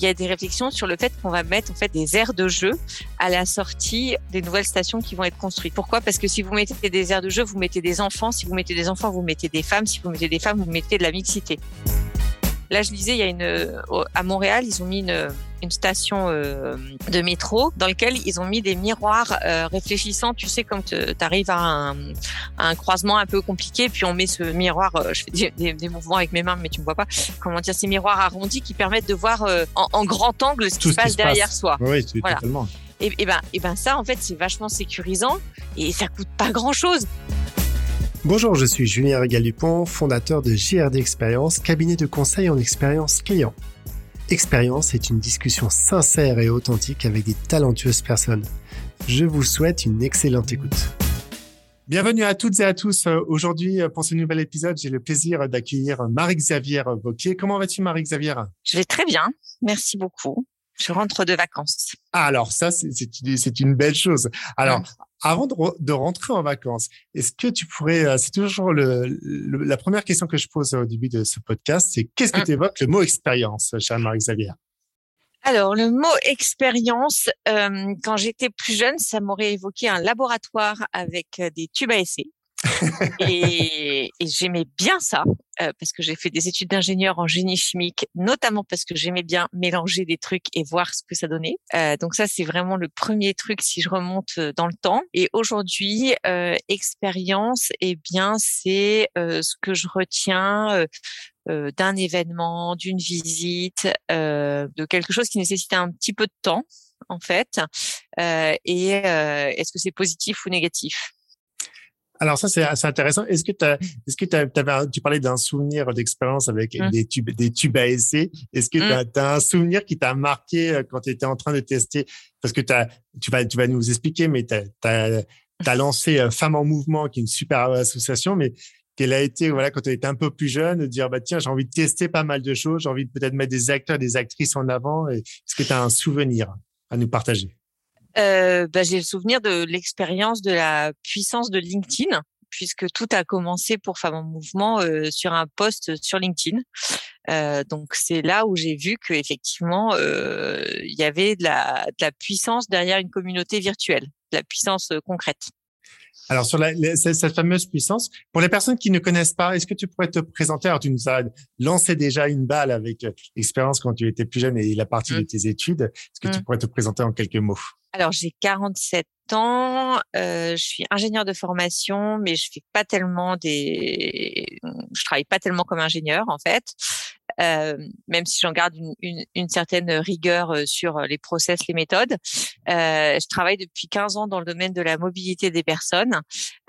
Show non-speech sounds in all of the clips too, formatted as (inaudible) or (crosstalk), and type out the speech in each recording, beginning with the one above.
il y a des réflexions sur le fait qu'on va mettre en fait des aires de jeu à la sortie des nouvelles stations qui vont être construites. Pourquoi? Parce que si vous mettez des aires de jeu, vous mettez des enfants. Si vous mettez des enfants, vous mettez des femmes. Si vous mettez des femmes, vous mettez de la mixité. Là, je disais, il y a une à Montréal, ils ont mis une, une station euh, de métro dans lequel ils ont mis des miroirs euh, réfléchissants. Tu sais, quand tu arrives à un, à un, croisement un peu compliqué, puis on met ce miroir, euh, je fais des, des, mouvements avec mes mains, mais tu me vois pas, comment dire, ces miroirs arrondis qui permettent de voir en, en, grand angle ce qui se passe derrière soi. Oui, voilà. totalement. Et, et, ben, et ben ça, en fait, c'est vachement sécurisant et ça coûte pas grand-chose. Bonjour, je suis Julien Régal-Dupont, fondateur de JRD Expérience, cabinet de conseil en expérience client. Expérience est une discussion sincère et authentique avec des talentueuses personnes. Je vous souhaite une excellente écoute. Bienvenue à toutes et à tous. Aujourd'hui, pour ce nouvel épisode, j'ai le plaisir d'accueillir Marie-Xavier Vauquier. Comment vas-tu, Marie-Xavier Je vais très bien. Merci beaucoup. Je rentre de vacances. Ah, alors ça, c'est une belle chose. Alors, avant de, rentrer en vacances, est-ce que tu pourrais, euh, c'est toujours le, la première question que je pose au début de ce podcast, c'est qu'est-ce que mm. tu évoques le mot expérience, chère Marie-Xavier? Alors, le mot expérience, euh, quand j'étais plus jeune, ça m'aurait évoqué un laboratoire avec euh, des tubes à essai. Et, et j'aimais bien ça euh, parce que j'ai fait des études d'ingénieur en génie chimique, notamment parce que j'aimais bien mélanger des trucs et voir ce que ça donnait. Euh, donc ça, c'est vraiment le premier truc si je remonte euh, dans le temps. Et aujourd'hui, euh, expérience, eh bien, c'est euh, ce que je retiens. d'un événement, d'une visite, de quelque chose qui nécessite un petit peu de temps en fait. et est-ce que c'est positif ou négatif? Alors ça c'est assez intéressant. Est-ce que tu est-ce que avais, tu parlais d'un souvenir d'expérience avec mmh. des tubes des tubes à essai. Est-ce que mmh. tu as, un souvenir qui t'a marqué euh, quand tu étais en train de tester? Parce que as, tu vas tu vas nous expliquer, mais tu as, as, lancé euh, Femmes en mouvement, qui est une super association, mais quelle a été voilà quand tu étais un peu plus jeune de dire bah tiens j'ai envie de tester pas mal de choses, j'ai envie de peut-être mettre des acteurs, des actrices en avant. Est-ce que tu as un souvenir à nous partager? Euh, bah, j'ai le souvenir de l'expérience de la puissance de LinkedIn puisque tout a commencé pour Femmes en Mouvement euh, sur un post sur LinkedIn. Euh, donc c'est là où j'ai vu que effectivement euh, il y avait de la, de la puissance derrière une communauté virtuelle, de la puissance concrète. Alors sur la, cette fameuse puissance, pour les personnes qui ne connaissent pas, est-ce que tu pourrais te présenter? Alors tu nous as lancé déjà une balle avec l'expérience quand tu étais plus jeune et la partie de mmh. tes études. Est-ce que tu mmh. pourrais te présenter en quelques mots? Alors j'ai 47 ans, euh, je suis ingénieur de formation, mais je fais pas tellement des, je travaille pas tellement comme ingénieur en fait. Euh, même si j'en garde une, une, une, certaine rigueur euh, sur les process, les méthodes. Euh, je travaille depuis 15 ans dans le domaine de la mobilité des personnes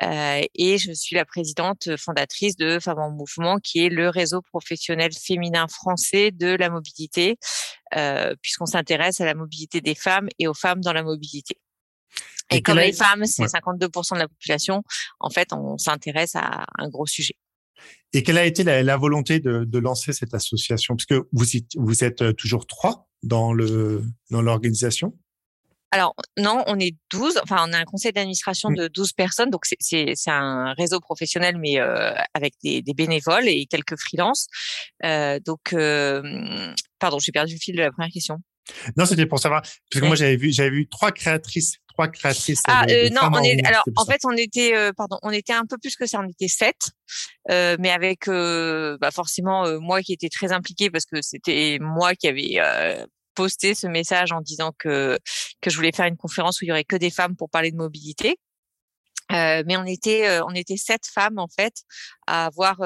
euh, et je suis la présidente fondatrice de Femmes en Mouvement, qui est le réseau professionnel féminin français de la mobilité, euh, puisqu'on s'intéresse à la mobilité des femmes et aux femmes dans la mobilité. Et, comme les femmes, c'est 52% de la population, en fait, on s'intéresse à un gros sujet. Et quelle a été la, la volonté de, de, lancer cette association? Parce que vous, vous êtes euh, toujours trois dans le dans l'organisation. Alors non, on est 12. Enfin, on a un conseil d'administration mmh. de 12 personnes. Donc c'est un réseau professionnel, mais euh, avec des, des, bénévoles et quelques freelances. Euh, donc, euh, pardon, j'ai perdu le fil de la première question. Non, c'était pour savoir parce que moi j'avais vu j'avais vu trois créatrices trois créatrices. Ah euh, non, on est alors en fait on était euh, pardon on était un peu plus que ça on était sept, euh, mais avec euh, bah forcément euh, moi qui étais très impliquée parce que c'était moi qui avais posté ce message en disant que que je voulais faire une conférence où il y aurait que des femmes pour parler de mobilité. Mais on était on était sept femmes en fait à avoir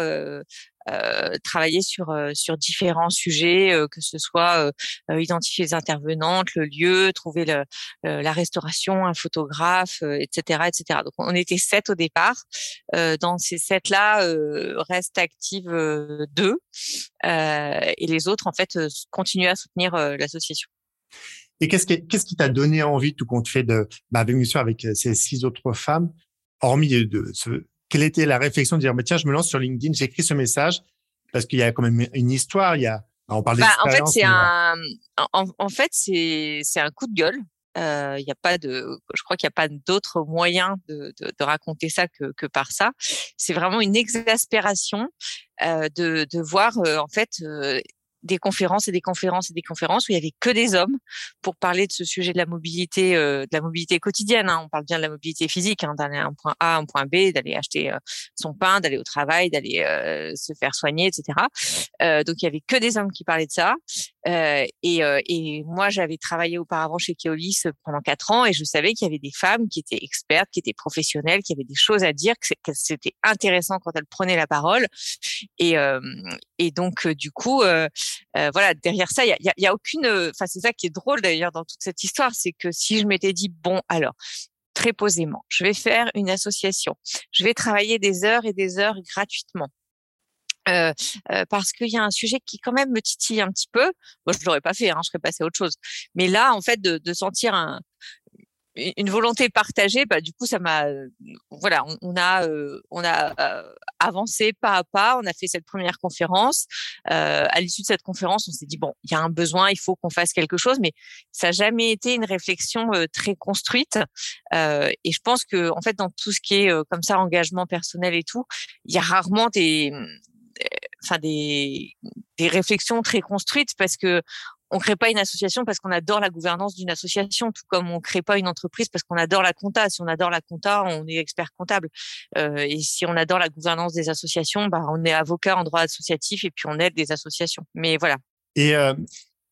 euh, travailler sur euh, sur différents sujets, euh, que ce soit identifier les intervenantes, le lieu, trouver le, la restauration, un photographe, etc., etc. Donc on était sept au départ. dans ces sept là, restent actives deux et les autres en fait continuent à soutenir l'association. Et qu'est-ce qui qu'est-ce qui t'a donné envie, tout compte fait, de bah, bien sûr avec ces six autres femmes, hormis de ce, quelle était la réflexion de dire, mais tiens, je me lance sur LinkedIn, j'écris ce message parce qu'il y a quand même une histoire, il y a, on parle bah, en fait, c'est un, en, fait, c'est, c'est un coup de gueule. Euh, il n'y a pas de, je crois qu'il n'y a pas d'autre moyen de, de, de, raconter ça que, que par ça. C'est vraiment une exaspération euh, de, de voir euh, en fait des conférences et des conférences et des conférences où il y avait que des hommes pour parler de ce sujet de la mobilité, euh, de la mobilité quotidienne. Hein. On parle bien de la mobilité physique, hein, d'aller à un point A, un point B, d'aller acheter euh, son pain, d'aller au travail, d'aller euh, se faire soigner, etc. donc il y avait que des hommes qui parlaient de ça. Et, et, moi, j'avais travaillé auparavant chez Keolis pendant quatre ans et je savais qu'il y avait des femmes qui étaient expertes, qui étaient professionnelles, qui avaient des choses à dire, que c'était intéressant quand elles prenaient la parole. Et, et donc, du coup, euh, voilà, derrière ça, il y a, y a, aucune. Enfin, c'est ça qui est drôle d'ailleurs dans toute cette histoire, c'est que si je m'étais dit bon, alors très posément, je vais faire une association, je vais travailler des heures et des heures gratuitement. Euh, euh, parce qu'il y a un sujet qui quand même me titille un petit peu. Moi, je l'aurais pas fait, hein, je serais passé à autre chose. Mais là, en fait, de, de sentir un, une volonté partagée, bah, du coup, ça m'a, voilà, on, a, on a euh, avancé pas à pas. On a fait cette première conférence. Euh, à l'issue de cette conférence, on s'est dit bon, il y a un besoin, il faut qu'on fasse quelque chose, mais ça n'a jamais été une réflexion euh, très construite. et je pense que, en fait, dans tout ce qui est comme ça, engagement personnel et tout, il y a rarement des, enfin des, des réflexions très construites parce que on crée pas une association parce qu'on adore la gouvernance d'une association, tout comme on crée pas une entreprise parce qu'on adore la compta. Si on adore la compta, on est expert comptable. Euh, et si on adore la gouvernance des associations, bah, on est avocat en droit associatif et puis on aide des associations. Mais voilà. Et, euh,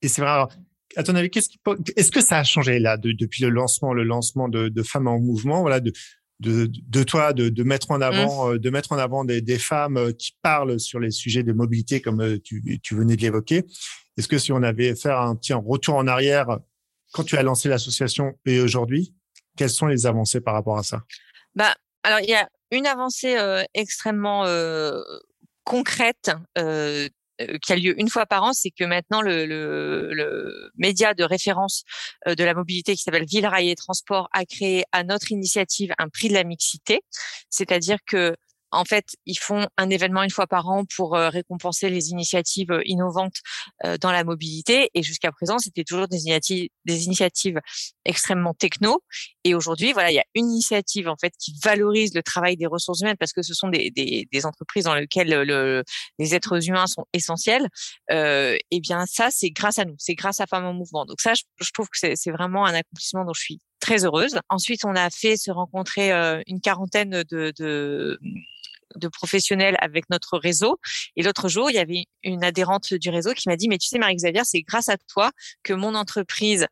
et c'est vrai. Alors, à ton avis, qu'est-ce qui, est-ce que ça a changé là depuis le lancement, le lancement de, de Femmes en Mouvement, voilà, de, de, de toi, de, de, mettre en mmh. avant, euh, de mettre en avant des, des, femmes qui parlent sur les sujets de mobilité comme tu, tu venais de l'évoquer. Est-ce que si on avait fait un petit retour en arrière quand tu as lancé l'association et aujourd'hui, quelles sont les avancées par rapport à ça? Bah, alors il y a une avancée euh, extrêmement euh, concrète euh, qui a lieu une fois par an, c'est que maintenant le, le, le, média de référence de la mobilité qui s'appelle Ville Rail et Transport a créé à notre initiative un prix de la mixité, c'est-à-dire que en fait, ils font un événement une fois par an pour euh, récompenser les initiatives euh, innovantes euh, dans la mobilité. Et jusqu'à présent, c'était toujours des initiatives, extrêmement techno. Et aujourd'hui, voilà, il y a une initiative en fait qui valorise le travail des ressources humaines parce que ce sont des, des, des entreprises dans lesquelles le, les êtres humains sont essentiels. Euh, et bien, ça, c'est grâce à nous, c'est grâce à Femmes en Mouvement. Donc ça, je, je trouve que c'est vraiment un accomplissement dont je suis très heureuse. Ensuite, on a fait se rencontrer une quarantaine de, professionnels avec notre réseau. Et l'autre jour, il y avait une adhérente du réseau qui m'a dit, mais tu sais, Marie-Xavier, c'est grâce à toi que mon entreprise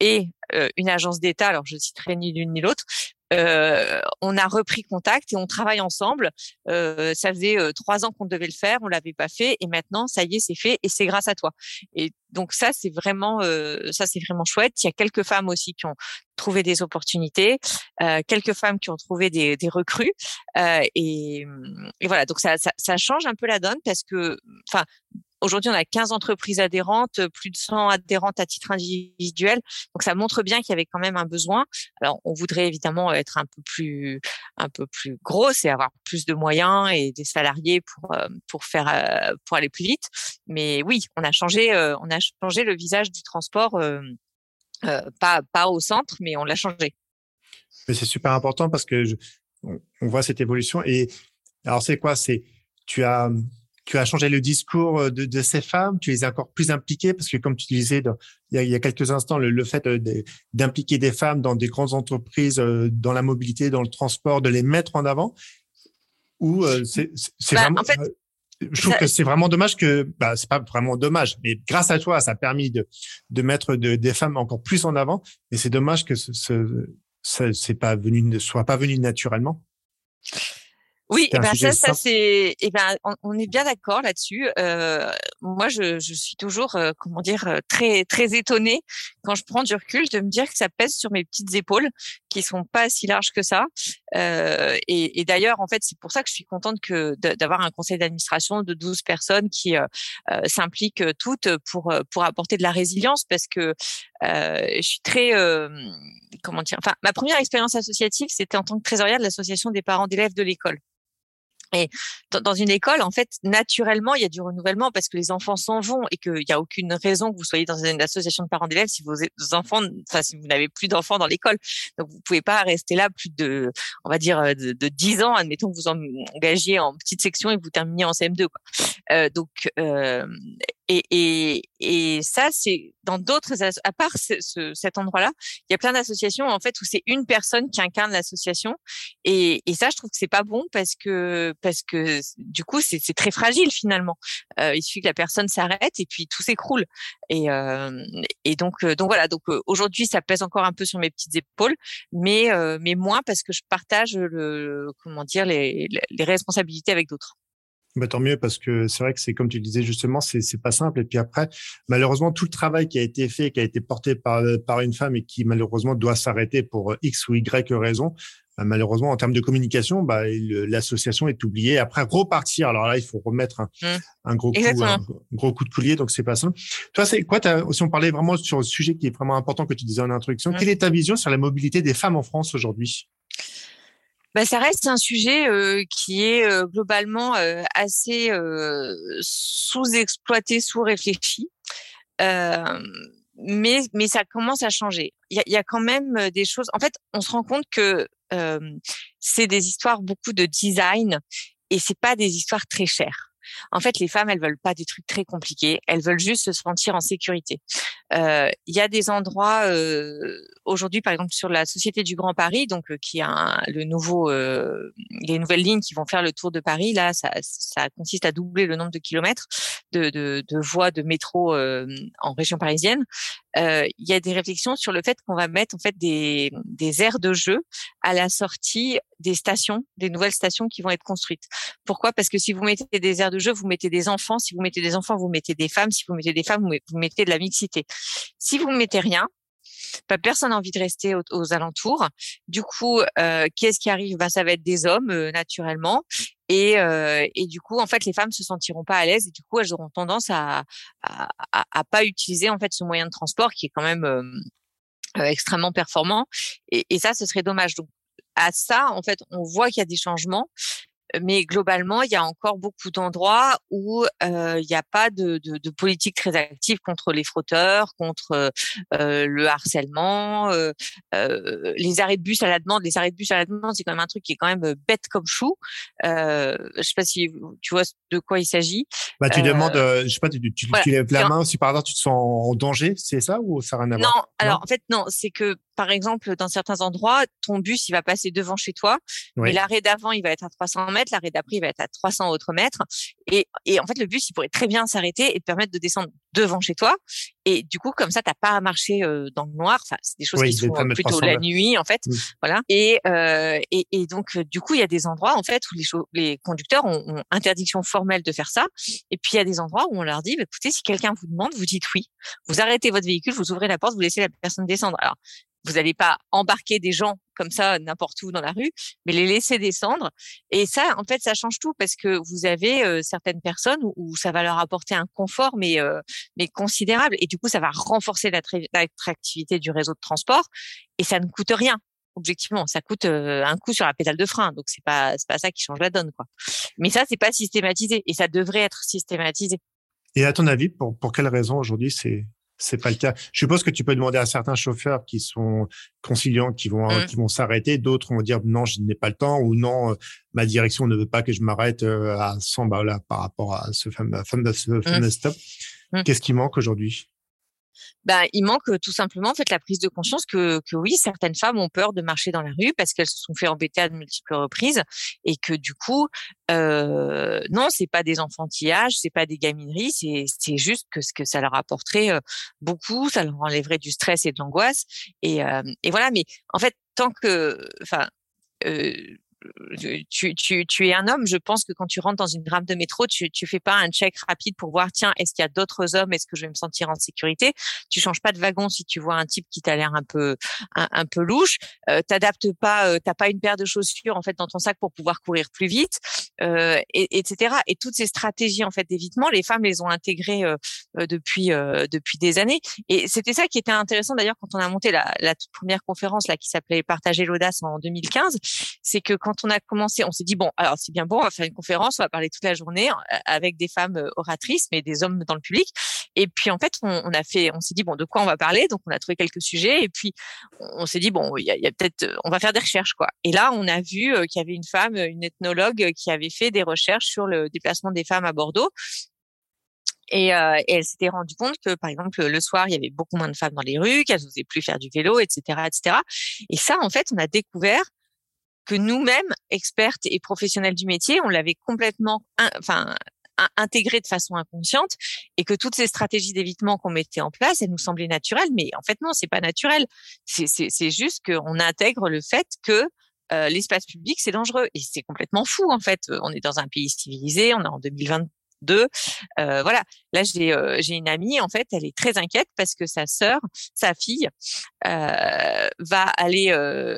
et euh, une agence d'État, alors je citerai ni l'une ni l'autre, euh, on a repris contact et on travaille ensemble. Euh, ça faisait euh, trois ans qu'on devait le faire, on l'avait pas fait et maintenant ça y est, c'est fait et c'est grâce à toi. Et donc ça c'est vraiment euh, ça c'est vraiment chouette. Il y a quelques femmes aussi qui ont trouvé des opportunités, euh, quelques femmes qui ont trouvé des, recrues et, et, voilà donc ça, ça, ça change un peu la donne parce que enfin Aujourd'hui, on a 15 entreprises adhérentes, plus de 100 adhérentes à titre individuel. Donc, ça montre bien qu'il y avait quand même un besoin. Alors, on voudrait évidemment être un peu plus, un peu plus grosse et avoir plus de moyens et des salariés pour, euh, pour faire, euh, pour aller plus vite. Mais oui, on a changé, euh, on a changé le visage du transport, pas, pas au centre, mais on l'a changé. Mais c'est super important parce que on, voit cette évolution. Et alors, c'est quoi? C'est, tu as, tu as changé le discours euh, de, de, ces femmes, tu les as encore plus impliquées? Parce que comme tu disais il, y a, quelques instants, le, fait euh, d'impliquer des femmes dans des grandes entreprises, euh, dans la mobilité, dans le transport, de les mettre en avant, ou c'est bah, vraiment... En fait, je trouve que c'est vraiment dommage que, bah, c'est pas vraiment dommage, mais grâce à toi, ça a permis de, de mettre des femmes encore plus en avant. Et c'est dommage que ce, ce, c'est pas venu, ne soit pas venu naturellement. Oui, et ben ça, ça c'est, et ben on, est bien d'accord là-dessus. Euh, moi, je, je, suis toujours, euh, comment dire, euh, très très étonnée quand je prends du recul de me dire que ça pèse sur mes petites épaules, qui sont pas si larges que ça. Euh, et, et d'ailleurs, en fait, c'est pour ça que je suis contente que d'avoir un conseil d'administration de 12 personnes qui euh, s'impliquent toutes pour pour apporter de la résilience, parce que je suis très, comment dire, enfin, ma première expérience associative, c'était en tant que trésorière de l'association des parents d'élèves de l'école. Et dans une école, en fait, naturellement, il y a du renouvellement parce que les enfants s'en vont et qu'il n'y a aucune raison que vous soyez dans une association de parents d'élèves si vos enfants, enfin, si vous n'avez plus d'enfants dans l'école. Donc, vous pouvez pas rester là plus de, on va dire, de, de 10 ans. Admettons que vous engagiez en petite section et que vous terminiez en CM2. Quoi. Euh, donc, euh, et, et, et ça, c'est dans d'autres, à part ce, cet endroit-là, il y a plein d'associations en fait où c'est une personne qui incarne l'association. Et, et, ça, je trouve que c'est pas bon parce que parce que du coup, c'est très fragile finalement. Euh, il suffit que la personne s'arrête et puis tout s'écroule. Et, euh, et donc euh, donc voilà. Donc euh, aujourd'hui, ça pèse encore un peu sur mes petites épaules, mais euh, mais moins parce que je partage le comment dire les, les responsabilités avec d'autres. Bah, tant mieux parce que c'est vrai que c'est comme tu disais justement, c'est c'est pas simple. Et puis après, malheureusement, tout le travail qui a été fait, qui a été porté par par une femme et qui malheureusement doit s'arrêter pour X ou Y raison, bah, malheureusement en termes de communication, bah, l'association est oubliée. Après repartir, alors là, il faut remettre un, mmh. un gros coup, un gros coup de coulier, donc c'est pas ça. Toi, c'est quoi Si on parlait vraiment sur le sujet qui est vraiment important que tu disais en introduction, mmh. quelle est ta vision sur la mobilité des femmes en France aujourd'hui? Bah, ça reste un sujet euh, qui est euh, globalement euh, assez sous-exploité, sous-réfléchi. mais, mais ça commence à changer. Il y a, y a, quand même des choses. En fait, on se rend compte que c'est des histoires beaucoup de design et c'est pas des histoires très chères. En fait, les femmes, elles veulent pas des trucs très compliqués. Elles veulent juste se sentir en sécurité. Il y a des endroits aujourd'hui, par exemple, sur la Société du Grand Paris, donc qui a le nouveau, les nouvelles lignes qui vont faire le tour de Paris. Là, ça, ça consiste à doubler le nombre de kilomètres de, de, de voies de métro en région parisienne. Il y a des réflexions sur le fait qu'on va mettre en fait des, des aires de jeu à la sortie des stations, des nouvelles stations qui vont être construites. Pourquoi? Parce que si vous mettez des aires de jeu, vous mettez des enfants. Si vous mettez des enfants, vous mettez des femmes. Si vous mettez des femmes, vous mettez de la mixité. Si vous mettez rien, pas personne n'a envie de rester aux, alentours. Du coup, euh, qu'est-ce qui arrive? Ben, Ça va être des hommes, euh, naturellement. Et, euh, et, du coup, en fait, les femmes se sentiront pas à l'aise et du coup, elles auront tendance à, à, à, pas utiliser en fait ce moyen de transport qui est quand même euh, extrêmement performant. Et, et, ça, ce serait dommage. Donc, à ça, en fait, on voit qu'il y a des changements, mais globalement, il y a encore beaucoup d'endroits où euh, il n'y a pas de, de, de, politique très active contre les frotteurs, contre euh, le harcèlement, euh, euh, les arrêts de bus à la demande. Les arrêts de bus à la demande, c'est quand même un truc qui est quand même bête comme chou. Euh, je sais pas si tu vois de quoi il s'agit. Bah, tu demandes, euh, je sais pas, tu, tu, tu lèves la main si par hasard tu te sens en danger, c'est ça ou ça n'a rien à voir? Non, alors en fait non, c'est que par exemple, dans certains endroits, ton bus, il va passer devant chez toi, mais l'arrêt d'avant, il va être à 300 mètres, l'arrêt d'après, il va être à 300 autres mètres. Et, et en fait, le bus, il pourrait très bien s'arrêter et te permettre de descendre devant chez toi. Et du coup, comme ça, t'as pas à marcher euh, dans le noir. Enfin, c'est des choses qui sont plutôt la nuit, en fait. Voilà. Et, euh, et, et, donc, euh, du coup, il y a des endroits, en fait, où les, les conducteurs ont, ont, interdiction formelle de faire ça. Et puis, il y a des endroits où on leur dit, bah, écoutez, si quelqu'un vous demande, vous dites oui. Vous arrêtez votre véhicule, vous ouvrez la porte, vous laissez la personne descendre. Alors, vous n'allez pas embarquer des gens comme ça n'importe où dans la rue, mais les laisser descendre. Et ça, en fait, ça change tout parce que vous avez euh, certaines personnes où, ça va leur apporter un confort, mais euh, mais considérable. Et du coup, ça va renforcer l'attractivité du réseau de transport et ça ne coûte rien. Objectivement, ça coûte euh, un coup sur la pédale de frein, donc c'est pas c'est pas ça qui change la donne, quoi. Mais ça, c'est pas systématisé et ça devrait être systématisé. Et à ton avis, pour pour quelle raison aujourd'hui c'est c'est pas le cas. Je suppose que tu peux demander à certains chauffeurs qui sont conciliants, qui vont mmh. qui vont s'arrêter, d'autres vont dire non, je n'ai pas le temps ou non, euh, ma direction ne veut pas que je m'arrête euh, à 100 bah là par rapport à ce fameux, ce mmh. fameux stop. Mmh. Qu'est-ce qui manque aujourd'hui? Bah, il manque tout simplement en fait la prise de conscience que, que oui, certaines femmes ont peur de marcher dans la rue parce qu'elles se sont fait embêter à de multiples reprises et que du coup, euh, non, c'est pas des enfantillages, c'est pas des gamineries, c'est c'est juste que ce que ça leur apporterait beaucoup, ça leur enlèverait du stress et de l'angoisse et et voilà. Mais en fait, tant que, enfin. Euh, tu, tu, tu, es un homme, je pense que quand tu rentres dans une rame de métro, tu tu fais pas un check rapide pour voir tiens est-ce qu'il y a d'autres hommes, est-ce que je vais me sentir en sécurité? Tu changes pas de wagon si tu vois un type qui t'a l'air un peu un, peu louche. Euh, T'adaptes pas, euh, t'as pas une paire de chaussures en fait dans ton sac pour pouvoir courir plus vite, euh, et, etc. Et toutes ces stratégies en fait d'évitement, les femmes les ont intégrées euh, euh depuis euh, depuis des années. Et c'était ça qui était intéressant d'ailleurs quand on a monté la, la toute première conférence là qui s'appelait Partager l'audace en 2015, c'est que quand on a commencé, on s'est dit bon, alors c'est bien bon, on va faire une conférence, on va parler toute la journée avec des femmes oratrices, mais des hommes dans le public. Et puis en fait, on, a fait, on s'est dit bon, de quoi on va parler? Donc on a trouvé quelques sujets, et puis on s'est dit bon, il y a, peut-être, on va faire des recherches quoi. Et là, on a vu qu'il y avait une femme, une ethnologue, qui avait fait des recherches sur le déplacement des femmes à Bordeaux et, euh, et, elle s'était rendue compte que, par exemple, le soir, il y avait beaucoup moins de femmes dans les rues, qu'elles n'osaient plus faire du vélo, etc., etc. Et ça, en fait, on a découvert que nous-mêmes, expertes et professionnels du métier, on l'avait complètement, enfin, intégré de façon inconsciente et que toutes ces stratégies d'évitement qu'on mettait en place, elles nous semblaient naturelles, mais en fait non, c'est pas naturel. C'est juste qu'on intègre le fait que euh, l'espace public c'est dangereux et c'est complètement fou en fait. On est dans un pays civilisé, on est en 2020, deux. Euh, voilà. Là, j'ai euh, j'ai une amie. En fait, elle est très inquiète parce que sa sœur, sa fille, euh, va aller.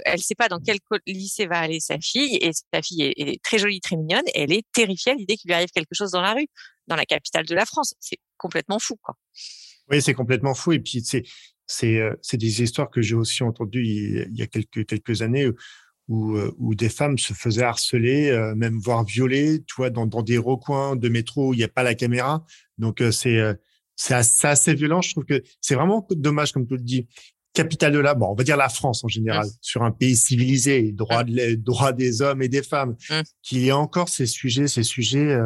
Elle sait pas dans quel lycée va aller sa fille et sa fille est, très jolie, très mignonne. Et elle est terrifiée à l'idée qu'il lui arrive quelque chose dans la rue, dans la capitale de la France. C'est complètement fou, quoi. Oui, c'est complètement fou. Et puis c'est c'est des histoires que j'ai aussi entendues il y a quelques quelques années euh, où des femmes se faisaient harceler, euh, même voire violer, tu vois, dans, dans des recoins de métro où il n'y a pas la caméra. Donc euh, c'est c'est assez, assez, violent. Je trouve que c'est vraiment dommage, comme tu le dis. Capitale de la, bon, on va dire la France en général, mmh. sur un pays civilisé, droit, mmh. de, droit des hommes et des femmes, mmh. qu'il y ait encore ces sujets, ces sujets,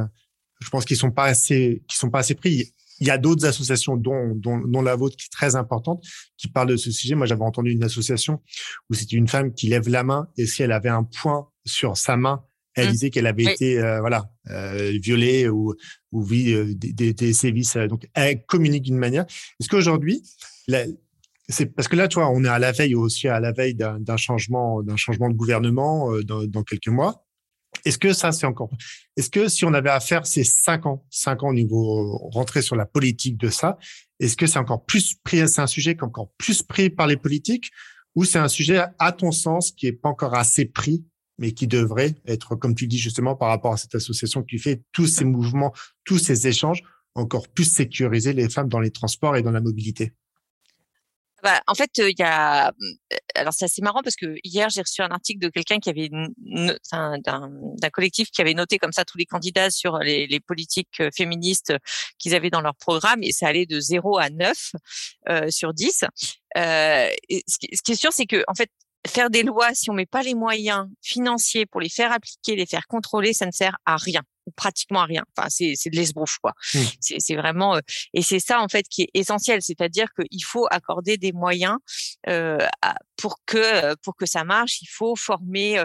je pense qu'ils sont pas assez, qui sont pas assez pris. Il y a d'autres associations, dont, dont, dont, la vôtre, qui est très importante, qui parle de ce sujet. Moi, j'avais entendu une association où c'était une femme qui lève la main et si elle avait un point sur sa main, elle mmh. disait qu'elle avait été euh, voilà euh, violée ou ou vit euh, des, des, sévices. Donc, elle communique d'une manière. Est-ce qu'aujourd'hui, c'est parce que là, toi, on est à la veille aussi à la veille d'un changement d'un changement de gouvernement euh, dans, dans quelques mois. Est-ce que ça, c'est encore, est-ce que si on avait à faire ces cinq ans, cinq ans au niveau rentrer sur la politique de ça, est-ce que c'est encore plus pris, c'est un sujet qui est encore plus pris par les politiques ou c'est un sujet, à ton sens, qui est pas encore assez pris, mais qui devrait être, comme tu dis justement, par rapport à cette association qui fait tous ces mouvements, tous ces échanges, encore plus sécuriser les femmes dans les transports et dans la mobilité? Bah, en fait, il y a. Alors c'est assez marrant parce que hier j'ai reçu un article de quelqu'un qui avait d'un collectif qui avait noté comme ça tous les candidats sur les, politiques féministes qu'ils avaient dans leur programme et ça allait de 0 à 9 euh, sur 10. Euh, ce, qui, est sûr, c'est que en fait faire des lois si on met pas les moyens financiers pour les faire appliquer, les faire contrôler, ça ne sert à rien ou pratiquement à rien. Enfin, c'est c'est de l'esbrouf quoi. Mmh. C'est c'est vraiment euh, et c'est ça en fait qui est essentiel, c'est-à-dire qu'il faut accorder des moyens euh, pour que euh, pour que ça marche. Il faut former euh,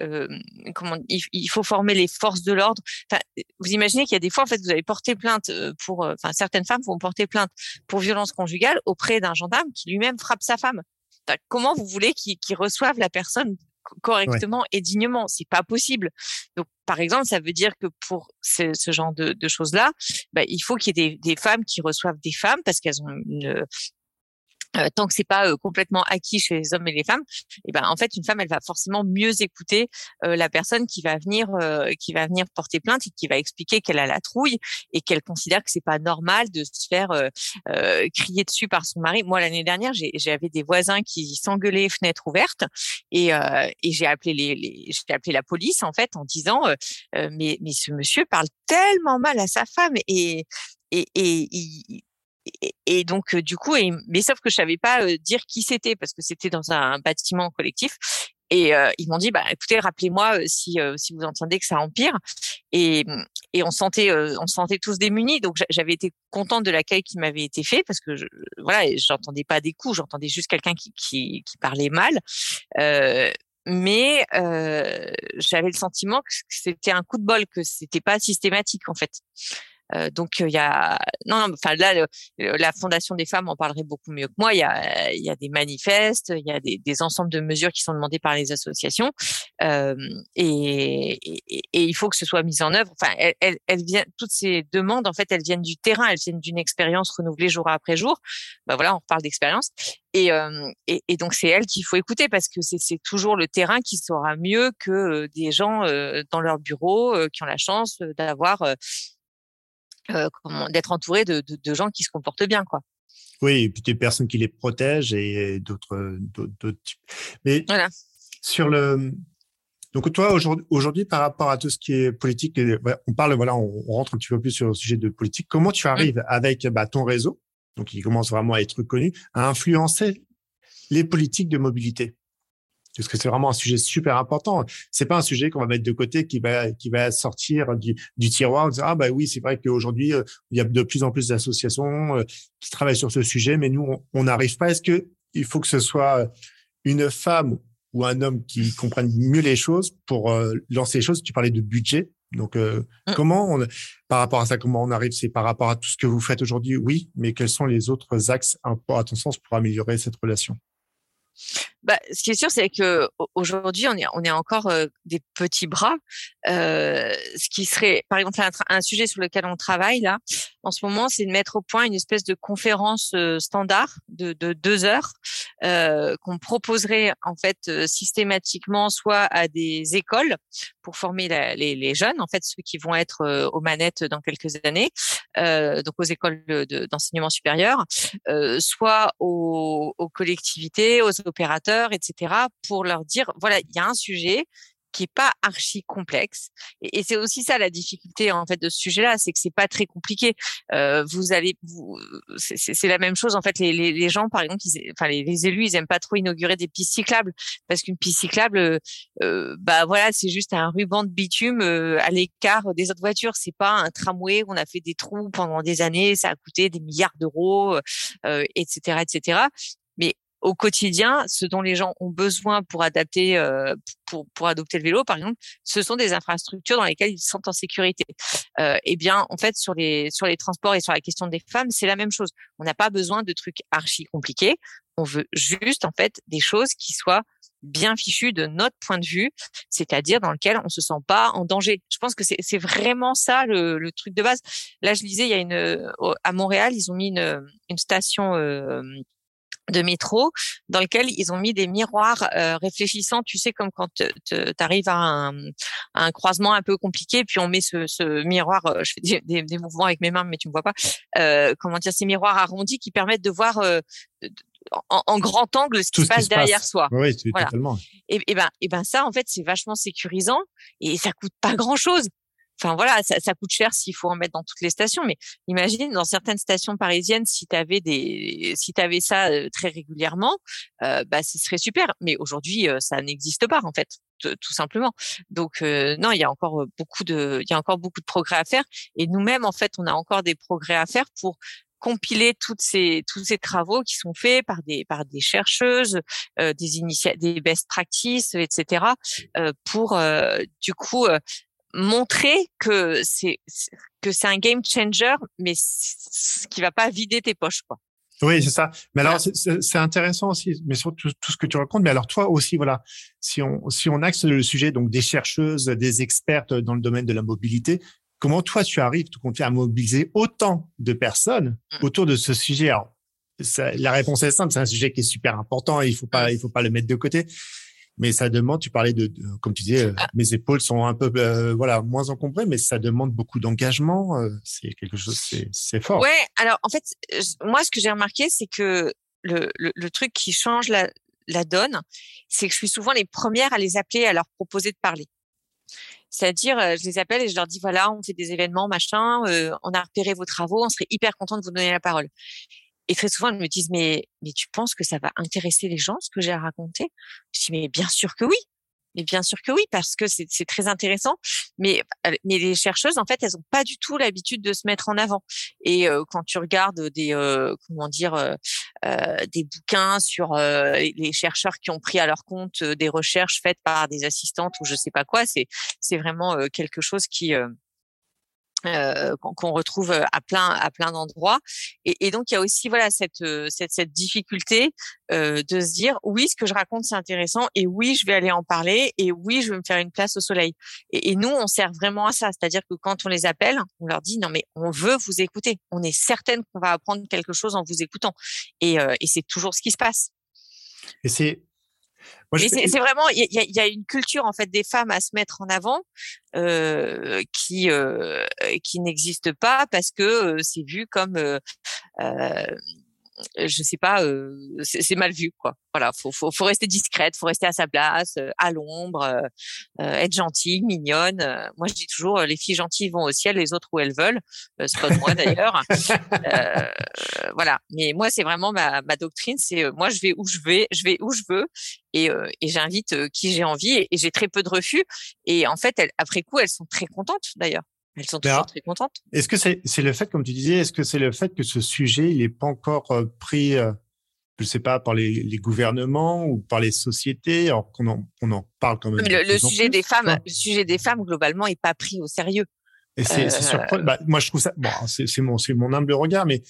euh comment il, il, faut former les forces de l'ordre. Enfin, vous imaginez qu'il y a des fois en fait vous avez porté plainte pour enfin certaines femmes vont porter plainte pour violence conjugale auprès d'un gendarme qui lui-même frappe sa femme. Comment vous voulez qu'ils qu reçoivent la personne correctement et dignement. C'est pas possible. Donc, par exemple, ça veut dire que pour ce, ce genre de, de choses-là, bah, il faut qu'il y ait des, des, femmes qui reçoivent des femmes parce qu'elles ont une, euh, tant que c'est pas euh, complètement acquis chez les hommes et les femmes, et eh ben en fait une femme elle va forcément mieux écouter euh, la personne qui va venir qui va venir porter plainte et qui va expliquer qu'elle a la trouille et qu'elle considère que c'est pas normal de se faire crier dessus par son mari. Moi l'année dernière j'avais des voisins qui s'engueulaient fenêtre ouverte et, et j'ai appelé les, les j'ai appelé la police en fait en disant mais mais ce monsieur parle tellement mal à sa femme et et, et, et, donc du coup, mais sauf que je savais pas dire qui c'était parce que c'était dans un bâtiment collectif. Et euh, ils m'ont dit, bah écoutez, rappelez-moi si si vous entendez que ça empire. Et, et on sentait on sentait tous démunis. Donc j'avais été contente de l'accueil qui m'avait été fait parce que je, voilà, j'entendais pas des coups, j'entendais juste quelqu'un qui, qui, qui parlait mal. Euh, mais euh, j'avais le sentiment que c'était un coup de bol, que c'était pas systématique en fait. Donc il y a non, enfin là la fondation des femmes en parlerait beaucoup mieux que moi. Il y a il y a des manifestes il y a des, ensembles de mesures qui sont demandées par les associations et, il faut que ce soit mis en œuvre. Enfin elles, elles, elles viennent toutes ces demandes en fait elles viennent du terrain elles viennent d'une expérience renouvelée jour après jour. Ben voilà on parle d'expérience. Et, et, donc c'est elle qu'il faut écouter parce que c'est toujours le terrain qui saura mieux que des gens dans leur bureau qui ont la chance d'avoir euh, d'être entouré de, de, de, gens qui se comportent bien, quoi. Oui, et puis des personnes qui les protègent et d'autres types. Mais voilà. sur le Donc toi aujourd'hui, par rapport à tout ce qui est politique, on parle, voilà, on, rentre un petit peu plus sur le sujet de politique. Comment tu arrives avec bah, ton réseau, donc il commence vraiment à être connu, à influencer les politiques de mobilité? Parce que c'est vraiment un sujet super important. C'est pas un sujet qu'on va mettre de côté qui va qui va sortir du, du tiroir. Dire, ah bah oui, c'est vrai qu'aujourd'hui euh, il y a de plus en plus d'associations euh, qui travaillent sur ce sujet, mais nous on n'arrive pas. Est-ce que il faut que ce soit une femme ou un homme qui comprenne mieux les choses pour euh, lancer les choses? Tu parlais de budget. Donc, mmh. comment on, par rapport à ça, comment on arrive? C'est par rapport à tout ce que vous faites aujourd'hui, oui, mais quels sont les autres axes, à ton sens, pour améliorer cette relation? Bah, ce qui est sûr, c'est que aujourd'hui, on est, on est encore des petits bras. Euh, ce qui serait, par exemple, un, sujet sur lequel on travaille là, en ce moment, c'est de mettre au point une espèce de conférence standard de, de deux heures euh, qu'on proposerait en fait systématiquement soit à des écoles pour former les, les, jeunes, en fait ceux qui vont être aux manettes dans quelques années, euh, donc aux écoles d'enseignement supérieur, soit aux, aux collectivités, aux opérateurs, etc., pour leur dire, voilà, il y a un sujet, qui est pas archi complexe. Et, c'est aussi ça la difficulté en fait de ce sujet-là, c'est que c'est pas très compliqué. Euh, vous allez, vous, c'est la même chose en fait. Les, les, gens, par exemple, ils, enfin les, élus, ils aiment pas trop inaugurer des pistes cyclables parce qu'une piste cyclable, euh, bah voilà, c'est juste un ruban de bitume euh, à l'écart des autres voitures. C'est pas un tramway où on a fait des trous pendant des années, ça a coûté des milliards d'euros, etc., etc au quotidien, ce dont les gens ont besoin pour adapter, euh, pour, pour adopter le vélo, par exemple, ce sont des infrastructures dans lesquelles ils se sentent en sécurité. Euh, eh bien, en fait, sur les sur les transports et sur la question des femmes, c'est la même chose. On n'a pas besoin de trucs archi compliqués. On veut juste, en fait, des choses qui soient bien fichues de notre point de vue, c'est-à-dire dans lequel on se sent pas en danger. Je pense que c'est vraiment ça le, le, truc de base. Là, je lisais, il y a une à Montréal, ils ont mis une, une station euh, de métro dans lequel ils ont mis des miroirs euh, réfléchissants, tu sais comme quand tu arrives à un, un, croisement un peu compliqué, puis on met ce, ce miroir, euh, je fais des, des, mouvements avec mes mains mais tu me vois pas, euh, comment dire ces miroirs arrondis qui permettent de voir euh, en, en, grand angle ce qui se passe derrière soi. Oui, voilà. totalement. Et, et, ben et ben ça en fait c'est vachement sécurisant et ça coûte pas grand chose. Enfin voilà, ça, ça coûte cher s'il faut en mettre dans toutes les stations. Mais imagine dans certaines stations parisiennes, si tu avais des, si avais ça très régulièrement, euh, bah ce serait super. Mais aujourd'hui, ça n'existe pas en fait, tout simplement. Donc non, il y a encore beaucoup de, il y a encore beaucoup de progrès à faire. Et nous-mêmes, en fait, on a encore des progrès à faire pour compiler toutes ces tous ces travaux qui sont faits par des par des chercheuses, euh, des des best practices, etc. Euh, pour du coup montrer que c'est que c'est un game changer, mais qui va pas vider tes poches, quoi. Oui, c'est ça. Mais alors, c'est intéressant aussi, mais surtout tout, ce que tu racontes. Mais alors, toi aussi, voilà, si on si on axe le sujet donc des chercheuses, des expertes dans le domaine de la mobilité, comment toi tu arrives tout compte à mobiliser autant de personnes mmh. autour de ce sujet? Alors, La réponse est simple, c'est un sujet qui est super important et il faut pas mmh. il faut pas le mettre de côté mais ça demande, tu parlais de, comme tu disais, euh, ah. mes épaules sont un peu, euh, voilà, moins encombrées, mais ça demande beaucoup d'engagement. Euh, c'est quelque chose, c'est fort. Ouais. Alors, en fait, moi, ce que j'ai remarqué, c'est que le, le, le, truc qui change la, la donne, c'est que je suis souvent les premières à les appeler, à leur proposer de parler. C'est-à-dire, je les appelle et je leur dis voilà, on fait des événements, machin, on a repéré vos travaux, on serait hyper content de vous donner la parole. Et très souvent, elles me disent, mais, mais tu penses que ça va intéresser les gens, ce que j'ai à raconter? Je dis, mais bien sûr que oui. Mais bien sûr que oui, parce que c'est très intéressant. Mais, mais les chercheuses, en fait, elles ont pas du tout l'habitude de se mettre en avant. Et quand tu regardes des, comment dire, euh, des bouquins sur les chercheurs qui ont pris à leur compte des recherches faites par des assistantes ou je sais pas quoi, c'est c'est vraiment quelque chose qui euh, qu'on retrouve à plein à plein d'endroits. Et, et, donc il y a aussi voilà cette cette, cette difficulté euh, de se dire oui ce que je raconte c'est intéressant et oui je vais aller en parler et oui je vais me faire une place au soleil. Et, et nous on sert vraiment à ça. C'est-à-dire que quand on les appelle on leur dit non mais on veut vous écouter. On est certaine qu'on va apprendre quelque chose en vous écoutant. Et, euh, et c'est toujours ce qui se passe. Et c'est c'est vraiment, il y a, y a, une culture en fait des femmes à se mettre en avant euh, qui euh, qui n'existe pas parce que euh, c'est vu comme euh, euh je sais pas, euh, c'est mal vu quoi. Voilà, faut, faut, faut rester discrète, faut rester à sa place, euh, à l'ombre, euh, être gentille, mignonne. moi, je dis toujours, les filles gentilles vont au ciel, les autres où elles veulent. c'est pas de moi d'ailleurs. (laughs) voilà. Mais moi, c'est vraiment ma, ma doctrine, c'est moi, je vais où je vais, je vais où je veux, et, et j'invite qui j'ai envie, et, j'ai très peu de refus. Et en fait, elles, après coup, elles sont très contentes d'ailleurs. Elles sont toujours très contentes. Est-ce que c'est le fait, comme tu disais, est-ce que c'est le fait que ce sujet il n'est pas encore euh, pris, euh, je sais pas, par les, les, gouvernements ou par les sociétés, alors qu'on en, on en parle quand même. Le, sujet des femmes, le sujet des femmes globalement est pas pris au sérieux. Et c'est euh... surprenant. Bah, moi, je trouve ça. Bon, c'est mon, humble regard, mais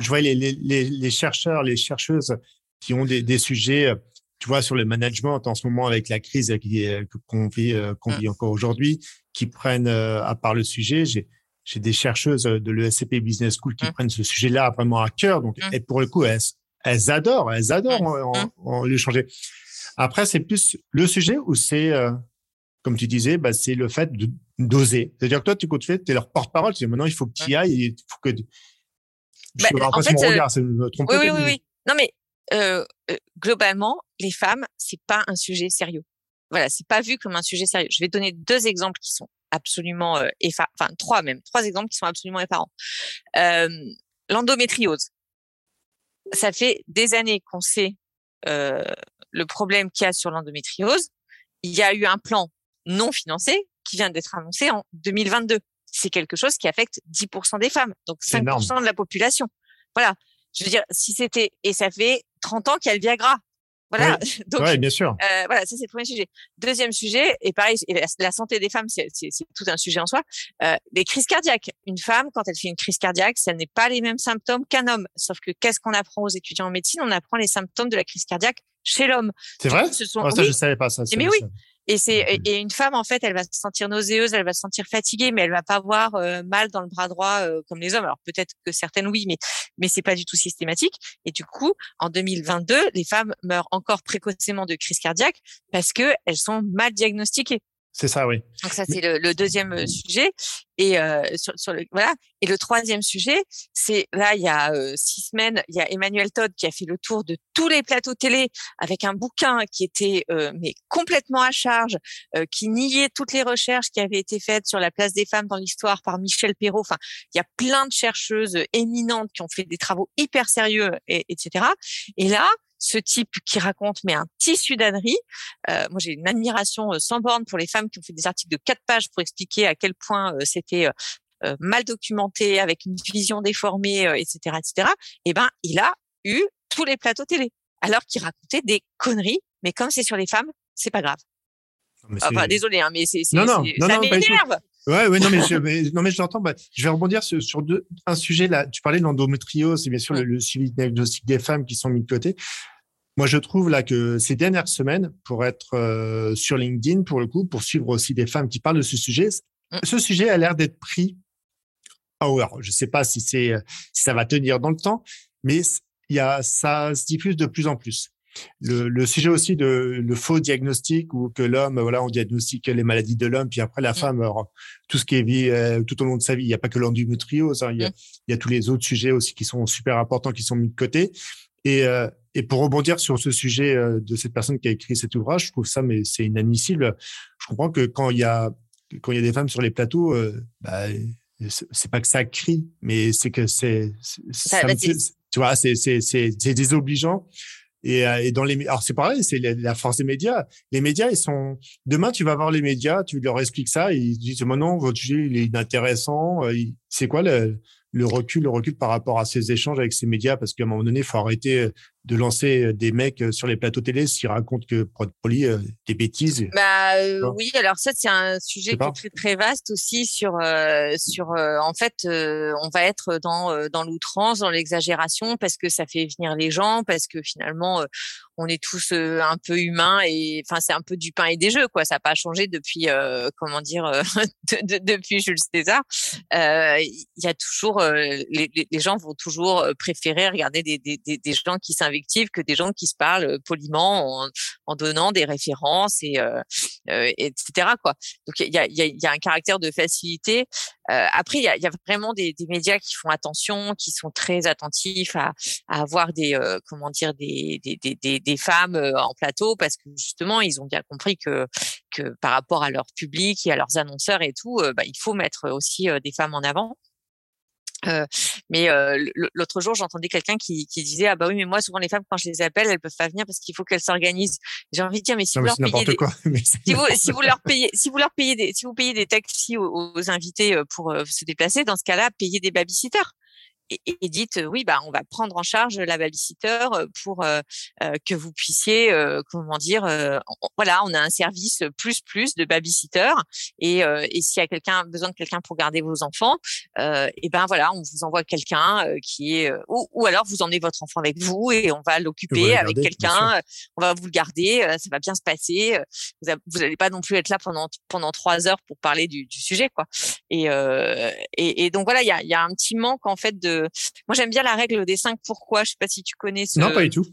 je vois les, les, les, chercheurs, les chercheuses qui ont des, des sujets euh, tu vois, sur le management en ce moment avec la crise qu'on vit, qu'on mmh. vit encore aujourd'hui, qui prennent à part le sujet. J'ai j'ai des chercheuses de l'ESCP Business School qui mmh. prennent ce sujet-là vraiment à cœur. Donc, mmh. et pour le coup, elles, elles adorent, elles adorent en, le changer. Après, c'est plus le sujet où c'est, comme tu disais, bah, c'est le fait de d'oser. C'est-à-dire que toi, tu es leur porte-parole. Tu dis maintenant, il faut que tu y ailles, il faut que. Je bah, en fait, mon regard, c'est me tromper. Oui, oui, oui, oui. Non, mais euh, globalement, les femmes, c'est pas un sujet sérieux. Voilà, c'est pas vu comme un sujet sérieux. Je vais donner deux exemples qui sont absolument euh, enfin trois même, trois exemples qui sont absolument effarants. Euh, L'endométriose. Ça fait des années qu'on sait euh, le problème qu'il y a sur l'endométriose. Il y a eu un plan non financé qui vient d'être annoncé en 2022. C'est quelque chose qui affecte 10% des femmes, donc 5% de la population. Voilà. Je veux dire, si c'était et ça fait 30 ans qu'il y a le Viagra. Voilà. (laughs) Donc, bien sûr. Euh, voilà, ça c'est le premier sujet. Deuxième sujet, et pareil, la, santé des femmes, c'est tout un sujet en soi. Euh, les crises cardiaques. Une femme, quand elle fait une crise cardiaque, ça n'est pas les mêmes symptômes qu'un homme. Sauf que qu'est-ce qu'on apprend aux étudiants en médecine? On apprend les symptômes de la crise cardiaque chez l'homme. C'est vrai? Ce sont... Ah, ça, je savais pas ça. Mais oui. Et c'est et une femme en fait, elle va se sentir nauséeuse, elle va se sentir fatiguée, mais elle va pas avoir euh, mal dans le bras droit euh, comme les hommes. Alors peut-être que certaines oui, mais mais c'est pas du tout systématique. Et du coup, en 2022, les femmes meurent encore précocement de crise cardiaque parce que elles sont mal diagnostiquées. C'est ça, oui. Donc ça, c'est le, le, deuxième euh, sujet. Et euh, sur, sur, le voilà. Et le troisième sujet, c'est là, il y a euh, six semaines, il y a Emmanuel Todd qui a fait le tour de tous les plateaux télé avec un bouquin qui était euh, mais complètement à charge, euh, qui niait toutes les recherches qui avaient été faites sur la place des femmes dans l'histoire par Michel Perrault. Enfin, il y a plein de chercheuses éminentes qui ont fait des travaux hyper sérieux, et, etc. Et là, ce type qui raconte mais un tissu d'ânerie. Euh, moi, j'ai une admiration euh, sans borne pour les femmes qui ont fait des articles de quatre pages pour expliquer à quel point euh, c'était mal documenté, avec une vision déformée, etc., etc. Eh ben, il a eu tous les plateaux télé, alors qu'il racontait des conneries. Mais comme c'est sur les femmes, c'est pas grave. enfin, désolé, hein, mais c'est non, non, non, ça m'énerve. Ouais, ouais, non, mais je, mais, non, mais je l'entends. Bah, je vais rebondir sur, sur deux, un sujet là. Tu parlais de l'endométriose, c'est bien sûr le, le, suivi diagnostic des femmes qui sont mis de côté. Moi, je trouve là que ces dernières semaines, pour être euh, sur LinkedIn, pour le coup, pour suivre aussi des femmes qui parlent de ce sujet, mm. ce sujet a l'air d'être pris. Oh, alors, je ne sais pas si c'est si ça va tenir dans le temps, mais il y a ça se diffuse de plus en plus. Le, le sujet aussi de le faux diagnostic ou que l'homme, voilà, on diagnostique les maladies de l'homme, puis après la mm. femme, tout ce qui est vie euh, tout au long de sa vie. Il n'y a pas que l'endométriose, hein, il, y a, mm. il y a tous les autres sujets aussi qui sont super importants, qui sont mis de côté. Et, euh, et pour rebondir sur ce sujet euh, de cette personne qui a écrit cet ouvrage, je trouve ça, mais c'est inadmissible. Je comprends que quand il y a quand il y a des femmes sur les plateaux, euh, bah, c'est pas que ça crie, mais c'est que c'est, tu vois, c'est c'est c'est désobligeant. Et, euh, et dans les, alors c'est pareil, c'est la force des médias. Les médias, ils sont. Demain, tu vas voir les médias, tu leur expliques ça, ils disent maintenant votre sujet il est inintéressant. C'est quoi le, le recul, le recul par rapport à ces échanges avec ces médias, parce qu'à un moment donné, il faut arrêter de lancer des mecs sur les plateaux télé s'ils racontent que, poli, euh, des bêtises. Bah euh, oui, alors ça c'est un sujet qui est très très vaste aussi sur euh, sur en fait on va être dans dans l'outrance, dans l'exagération parce que ça fait venir les gens, parce que finalement on est tous un peu humains et enfin c'est un peu du pain et des jeux quoi. Ça n'a pas changé depuis comment dire (laughs) depuis Jules César. Il y a toujours les, les, gens vont toujours préférer regarder des des, des gens qui invectives que des gens qui se parlent poliment en, en donnant des références et etc. Quoi. Donc il y a, y, a, y a, un caractère de facilité. Après, il y a, y a, vraiment des, des, médias qui font attention, qui sont très attentifs à, à avoir des comment dire des, des, des, des femmes en plateau parce que justement ils ont bien compris que que par rapport à leur public et à leurs annonceurs et tout, bah, il faut mettre aussi des femmes en avant. Euh, mais euh, l'autre jour, j'entendais quelqu'un qui, qui, disait ah bah oui mais moi souvent les femmes quand je les appelle elles peuvent pas venir parce qu'il faut qu'elles s'organisent. J'ai envie de dire mais si vous leur payez des, (laughs) si, vous, si vous leur payez si vous leur payez des si vous payez des taxis aux, aux invités euh, pour se déplacer dans ce cas-là payez des babysitters et, dites oui bah on va prendre en charge la babysitter pour euh, que vous puissiez comment dire voilà on a un service plus plus de babysitter et, et s'il y a quelqu'un besoin de quelqu'un pour garder vos enfants et ben voilà on vous envoie quelqu'un qui est ou, ou, alors vous emmenez votre enfant avec vous et on va l'occuper avec quelqu'un on va vous le garder ça va bien se passer vous n'allez pas non plus être là pendant pendant trois heures pour parler du, du sujet quoi et, et, et donc voilà il y a, y a un petit manque en fait de moi, j'aime bien la règle des cinq pourquoi. Je sais pas si tu connais ce. Non, pas du tout.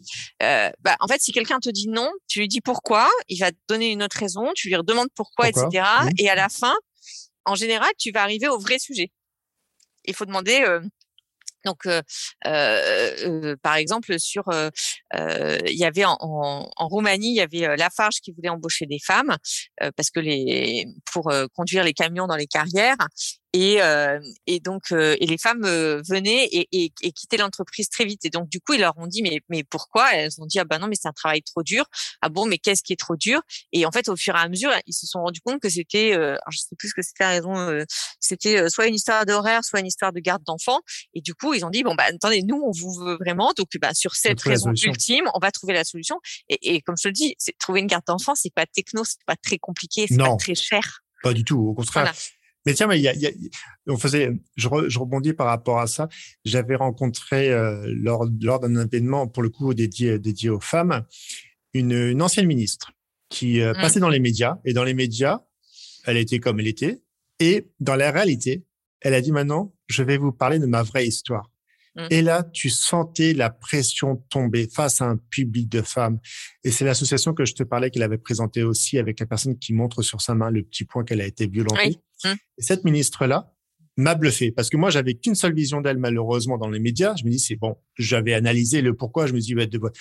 Euh, bah, en fait, si quelqu'un te dit non, tu lui dis pourquoi. Il va te donner une autre raison. Tu lui redemandes pourquoi, etc. Et à la fin, en général, tu vas arriver au vrai sujet. Il faut demander. Euh, donc, euh, euh, par exemple, sur, il y avait en, en, Roumanie, il y avait Lafarge qui voulait embaucher des femmes parce que les pour conduire les camions dans les carrières et, euh, et donc, euh, et les femmes euh, venaient et, et, et quittaient l'entreprise très vite. Et donc, du coup, ils leur ont dit, mais, mais pourquoi? Elles ont dit, ah ben non, mais c'est un travail trop dur. Ah bon, mais qu'est-ce qui est trop dur? Et en fait, au fur et à mesure, ils se sont rendus compte que c'était, euh, je sais plus ce que c'était la raison, euh, c'était soit une histoire d'horaire, soit une histoire de garde d'enfants. Et du coup, ils ont dit, bon, bah attendez, nous, on vous veut vraiment. Donc, bah, sur cette raison ultime, on va trouver la solution. Et, et comme je le dis, trouver une garde d'enfants, c'est pas techno, c'est pas très compliqué, c'est pas très cher. Pas du tout, au contraire. Mais tiens, mais il y a, y a, on faisait, je, je, rebondis par rapport à ça. J'avais rencontré euh, lors, lors d'un événement, pour le coup dédié, dédié aux femmes, une, une ancienne ministre qui euh, mmh. passait dans les médias. Et dans les médias, elle était comme elle était. Et dans la réalité, elle a dit maintenant, je vais vous parler de ma vraie histoire. Mmh. Et là, tu sentais la pression tomber face à un public de femmes. Et c'est l'association que je te parlais qu'elle avait présentée aussi avec la personne qui montre sur sa main le petit point qu'elle a été violentée. Mmh. Et cette ministre-là m'a bluffé parce que moi, j'avais qu'une seule vision d'elle, malheureusement, dans les médias. Je me dis, c'est bon, j'avais analysé le pourquoi. Je me dis, bah, il doit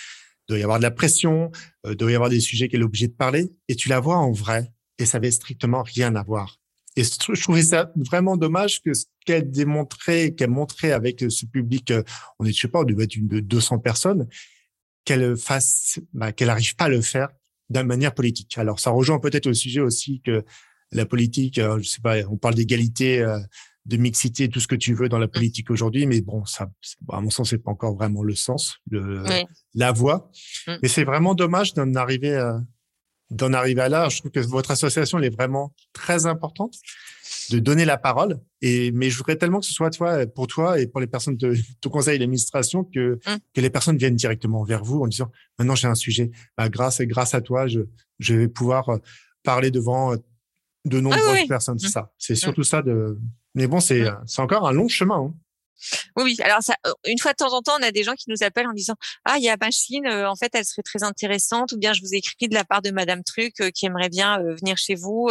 y avoir de la pression, il euh, doit y avoir des sujets qu'elle est obligée de parler. Et tu la vois en vrai. Et ça avait strictement rien à voir. Et je trouvais ça vraiment dommage que ce qu'elle démontrait, qu'elle montrait avec ce public, euh, on est, je sais pas, on devait être une de 200 personnes, qu'elle fasse, bah, qu'elle n'arrive pas à le faire d'une manière politique. Alors, ça rejoint peut-être au sujet aussi que la politique, euh, je sais pas, on parle d'égalité, euh, de mixité, tout ce que tu veux dans la politique aujourd'hui, mais bon, ça, à mon sens, c'est pas encore vraiment le sens, le, la voie. Mm. Mais c'est vraiment dommage d'en arriver à, d'en arriver à là. Je trouve que votre association elle est vraiment très importante de donner la parole. Et mais je voudrais tellement que ce soit toi, pour toi et pour les personnes de ton conseil d'administration que mmh. que les personnes viennent directement vers vous en disant maintenant j'ai un sujet. Bah, grâce et grâce à toi, je je vais pouvoir euh, parler devant euh, de nombreuses personnes. C'est mmh. ça. C'est mmh. surtout ça de. Mais bon, c'est c'est encore un long chemin. Hein. Oui, oui. Alors, ça, euh, une fois de temps en temps, on a des gens qui nous appellent en disant Ah, il y a machine, euh, en fait, elle serait très intéressante, ou bien je vous écris de la part de Madame Truc euh, qui aimerait bien venir chez vous,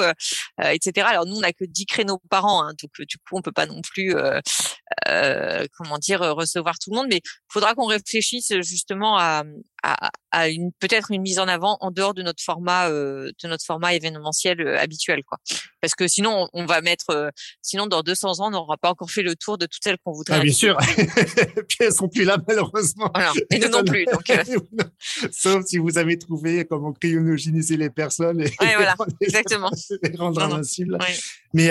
etc. Alors, nous, on n'a que 10 créneaux par an, hein, donc du coup, on peut pas non plus, comment dire, recevoir tout le monde, mais il faudra qu'on réfléchisse justement à, à, à une peut-être une mise en avant en dehors de notre format euh, de notre format événementiel euh, habituel quoi. Parce que sinon on, va mettre euh, sinon dans 200 ans on n'aura pas encore fait le tour de toutes celles qu'on voudrait ah, bien sûr. (laughs) Puis elles sont plus là malheureusement. Voilà. et nous non plus donc (laughs) sauf si vous avez trouvé comment cryogéniser les personnes et ouais, voilà. exactement. (laughs) les rendre invincibles. Mais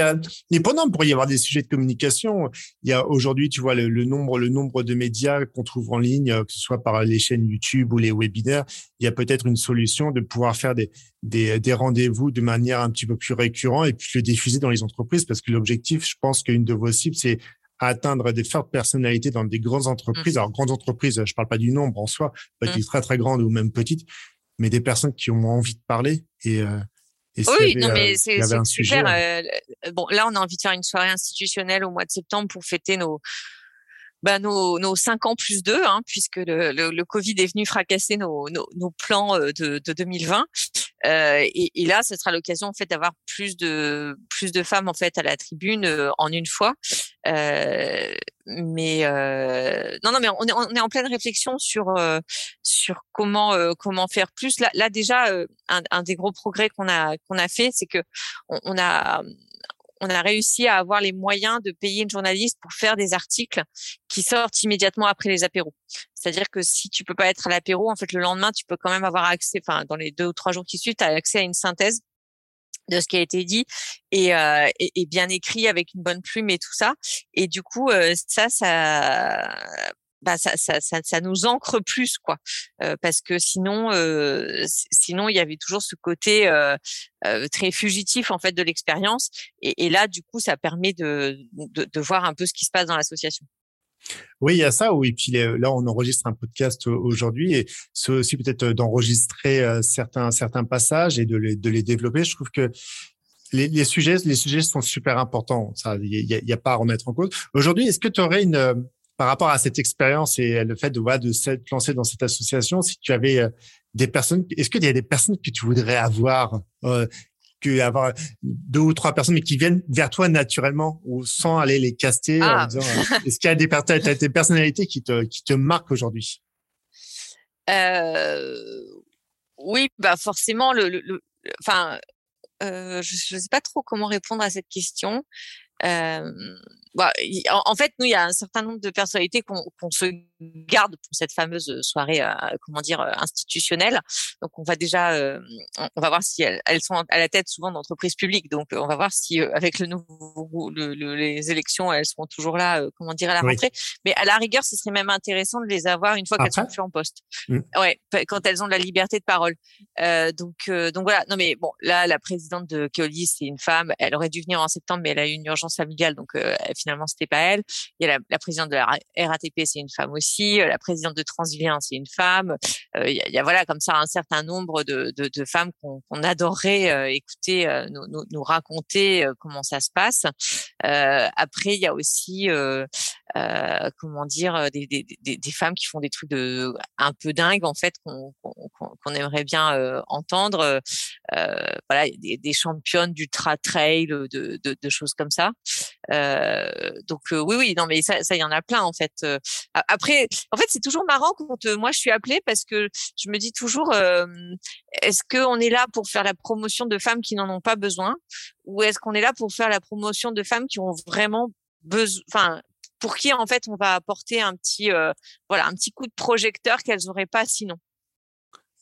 mais pendant il pourrait y avoir des sujets de communication. Il y a aujourd'hui tu vois le, le nombre le nombre de médias qu'on trouve en ligne que ce soit par les chaînes YouTube les webinaires, il y a peut-être une solution de pouvoir faire des, des, des rendez-vous de manière un petit peu plus récurrente et puis le diffuser dans les entreprises parce que l'objectif, je pense qu'une de vos cibles, c'est atteindre des fortes personnalités dans des grandes entreprises. Mmh. Alors, grandes entreprises, je parle pas du nombre en soi, être mmh. très, très grandes ou même petites, mais des personnes qui ont envie de parler et, euh, oui, non, mais euh, c'est super. Euh, bon, là, on a envie de faire une soirée institutionnelle au mois de septembre pour fêter nos bah, nos, nos cinq ans plus deux, hein, puisque le, le, Covid est venu fracasser nos, nos, nos plans de, de 2020. Euh, et, et, là, ce sera l'occasion en fait d'avoir plus de plus de femmes en fait à la tribune euh, en une fois. Euh, mais euh, non, non, mais on est, on est en pleine réflexion sur sur comment comment faire plus. Là, là déjà, un, un des gros progrès qu'on a qu'on a fait, c'est que on, on a on a réussi à avoir les moyens de payer une journaliste pour faire des articles qui sortent immédiatement après les apéros. C'est-à-dire que si tu peux pas être à l'apéro, en fait, le lendemain, tu peux quand même avoir accès, enfin, dans les deux ou trois jours qui suivent, tu as accès à une synthèse de ce qui a été dit et, euh, et, bien écrit avec une bonne plume et tout ça. Et du coup, euh, ça, ça, bah ça, nous ancre plus quoi euh, parce que sinon euh, sinon il y avait toujours ce côté euh, très fugitif en fait de l'expérience et, là du coup ça permet de, de, voir un peu ce qui se passe dans l'association oui, il y a ça. Oui, puis là, on enregistre un podcast aujourd'hui et c'est aussi peut-être d'enregistrer certains certains passages et de les, de les développer. Je trouve que les, sujets les sujets sont super importants. Il y a, y a, pas à remettre en cause. Aujourd'hui, est-ce que tu aurais une par rapport à cette expérience et le fait de, voilà, de se lancer dans cette association, si tu avais euh, des personnes, est-ce qu'il y a des personnes que tu voudrais avoir, euh, que avoir deux ou trois personnes, mais qui viennent vers toi naturellement ou sans aller les caster en ah. disant, euh, est-ce qu'il y a des, des personnalités qui te, qui te marquent aujourd'hui? Euh, oui, bah forcément, le, le, enfin, euh, je ne sais pas trop comment répondre à cette question. Euh, bah, en, fait, nous, il y a un certain nombre de personnalités qu'on se garde pour cette fameuse soirée, euh, comment dire, euh, institutionnelle. Donc, on va déjà, euh, on va voir si elles, elles, sont à la tête souvent d'entreprises publiques. Donc, on va voir si avec le nouveau, le, les élections, elles seront toujours là, comment dire, à la rentrée. Mais à la rigueur, ce serait même intéressant de les avoir une fois qu'elles sont plus en poste. Mmh. Ouais, quand elles ont de la liberté de parole. donc, donc voilà. Non, mais bon, là, la présidente de Keolis, c'est une femme. Elle aurait dû venir en septembre, mais elle a eu une urgence familiale, donc finalement c'était pas elle. Il y a la, présidente de la RATP, c'est une femme aussi. Euh, la présidente de Transilien, c'est une femme. Euh, il, y a, voilà comme ça un certain nombre de, femmes qu'on adorait euh, écouter nous, raconter comment ça se passe. après, il y a aussi euh, comment dire, euh, des, des, des, des, femmes qui font des trucs de un peu dingues en fait qu'on qu'on aimerait bien euh, entendre. Euh, voilà, des, championnes d'ultra trail, de, de, de, choses comme ça. donc oui, oui, non, mais ça, ça, y en a plein en fait. après, en fait, c'est toujours marrant quand moi je suis appelée parce que je me dis toujours, est-ce qu'on est là pour faire la promotion de femmes qui n'en ont pas besoin, ou est-ce qu'on est là pour faire la promotion de femmes qui ont vraiment besoin, enfin pour qui en fait on va apporter un petit euh, voilà un petit coup de projecteur qu'elles n'auraient pas sinon.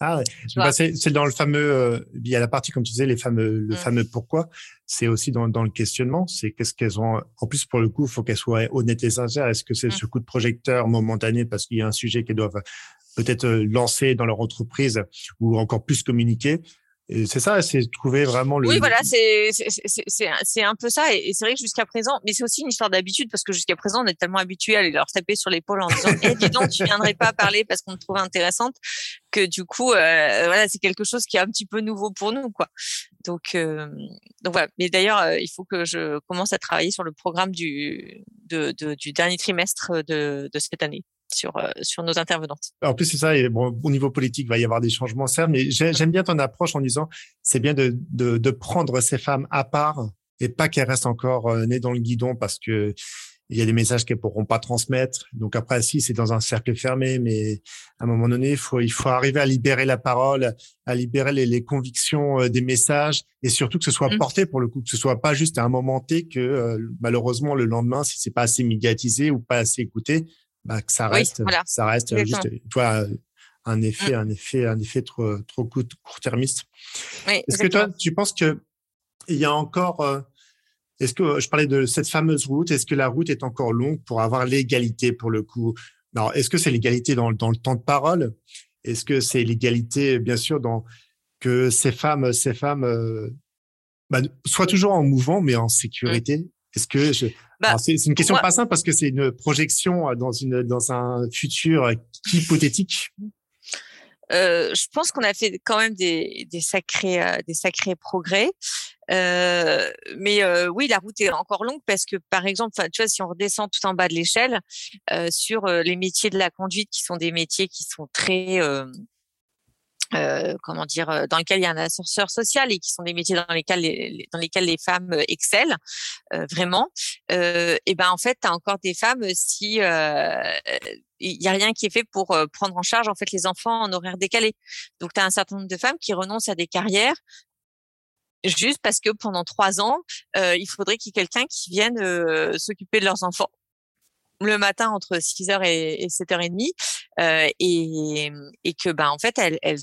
Ah ouais. Bah c'est dans le fameux euh, il y a la partie comme tu disais les fameux le mmh. fameux pourquoi c'est aussi dans, dans le questionnement c'est qu'est-ce qu'elles ont en plus pour le coup il faut qu'elles soient honnêtes et sincères est-ce que c'est mmh. ce coup de projecteur momentané parce qu'il y a un sujet qu'elles doivent peut-être euh, lancer dans leur entreprise ou encore plus communiquer? C'est ça, c'est trouver vraiment le. Oui, voilà, c'est c'est un peu ça. Et, c'est vrai que jusqu'à présent, mais c'est aussi une histoire d'habitude parce que jusqu'à présent, on est tellement habitué à aller leur taper sur l'épaule en disant "Eh, dis donc, tu viendrais pas parler parce qu'on te trouve intéressante", que du coup, euh, voilà, c'est quelque chose qui est un petit peu nouveau pour nous, quoi. Donc, euh, donc voilà. Mais d'ailleurs, euh, il faut que je commence à travailler sur le programme du de, de, du dernier trimestre de, de cette année sur, euh, sur nos intervenantes. En plus, c'est ça. Et bon, au niveau politique, il va y avoir des changements, certes, mais j'aime bien ton approche en disant c'est bien de, de, de, prendre ces femmes à part et pas qu'elles restent encore euh, nées dans le guidon parce que il y a des messages qu'elles pourront pas transmettre. Donc après, si c'est dans un cercle fermé, mais à un moment donné, il faut, il faut arriver à libérer la parole, à libérer les, les convictions euh, des messages et surtout que ce soit mmh. porté pour le coup, que ce soit pas juste à un moment T que malheureusement le lendemain, si c'est pas assez médiatisé ou pas assez écouté, bah, que ça reste, ça reste juste, toi, un effet, mmh. un effet, un effet trop, trop court-termiste. est-ce que toi, tu penses que il y a encore, euh, est-ce que je parlais de cette fameuse route, est-ce que la route est encore longue pour avoir l'égalité pour le coup? Alors, est-ce que c'est l'égalité dans, dans le temps de parole? Est-ce que c'est l'égalité, bien sûr, dans que ces femmes, ces femmes, euh, bah, soient toujours en mouvement, mais en mmh. sécurité? Est-ce que je... bah, c'est une question pas simple parce que c'est une projection dans une dans un futur hypothétique. je pense qu'on a fait quand même des, des sacrés, des sacrés progrès. Euh, mais oui, la route est encore longue parce que, par exemple, tu vois, si on redescend tout en bas de l'échelle euh, sur les métiers de la conduite, qui sont des métiers qui sont très euh, comment dire, dans lesquels il y a un ascenseur social et qui sont des métiers dans lesquels les, dans lesquels les femmes excellent euh, vraiment. Euh, et ben en fait, tu as encore des femmes si il y a rien qui est fait pour prendre en charge en fait les enfants en horaire décalé. Donc tu as un certain nombre de femmes qui renoncent à des carrières juste parce que pendant trois ans, il faudrait qu'il y ait quelqu'un qui vienne s'occuper de leurs enfants le matin entre 6h et, 7h30 euh, et, et que ben en fait elles, elles,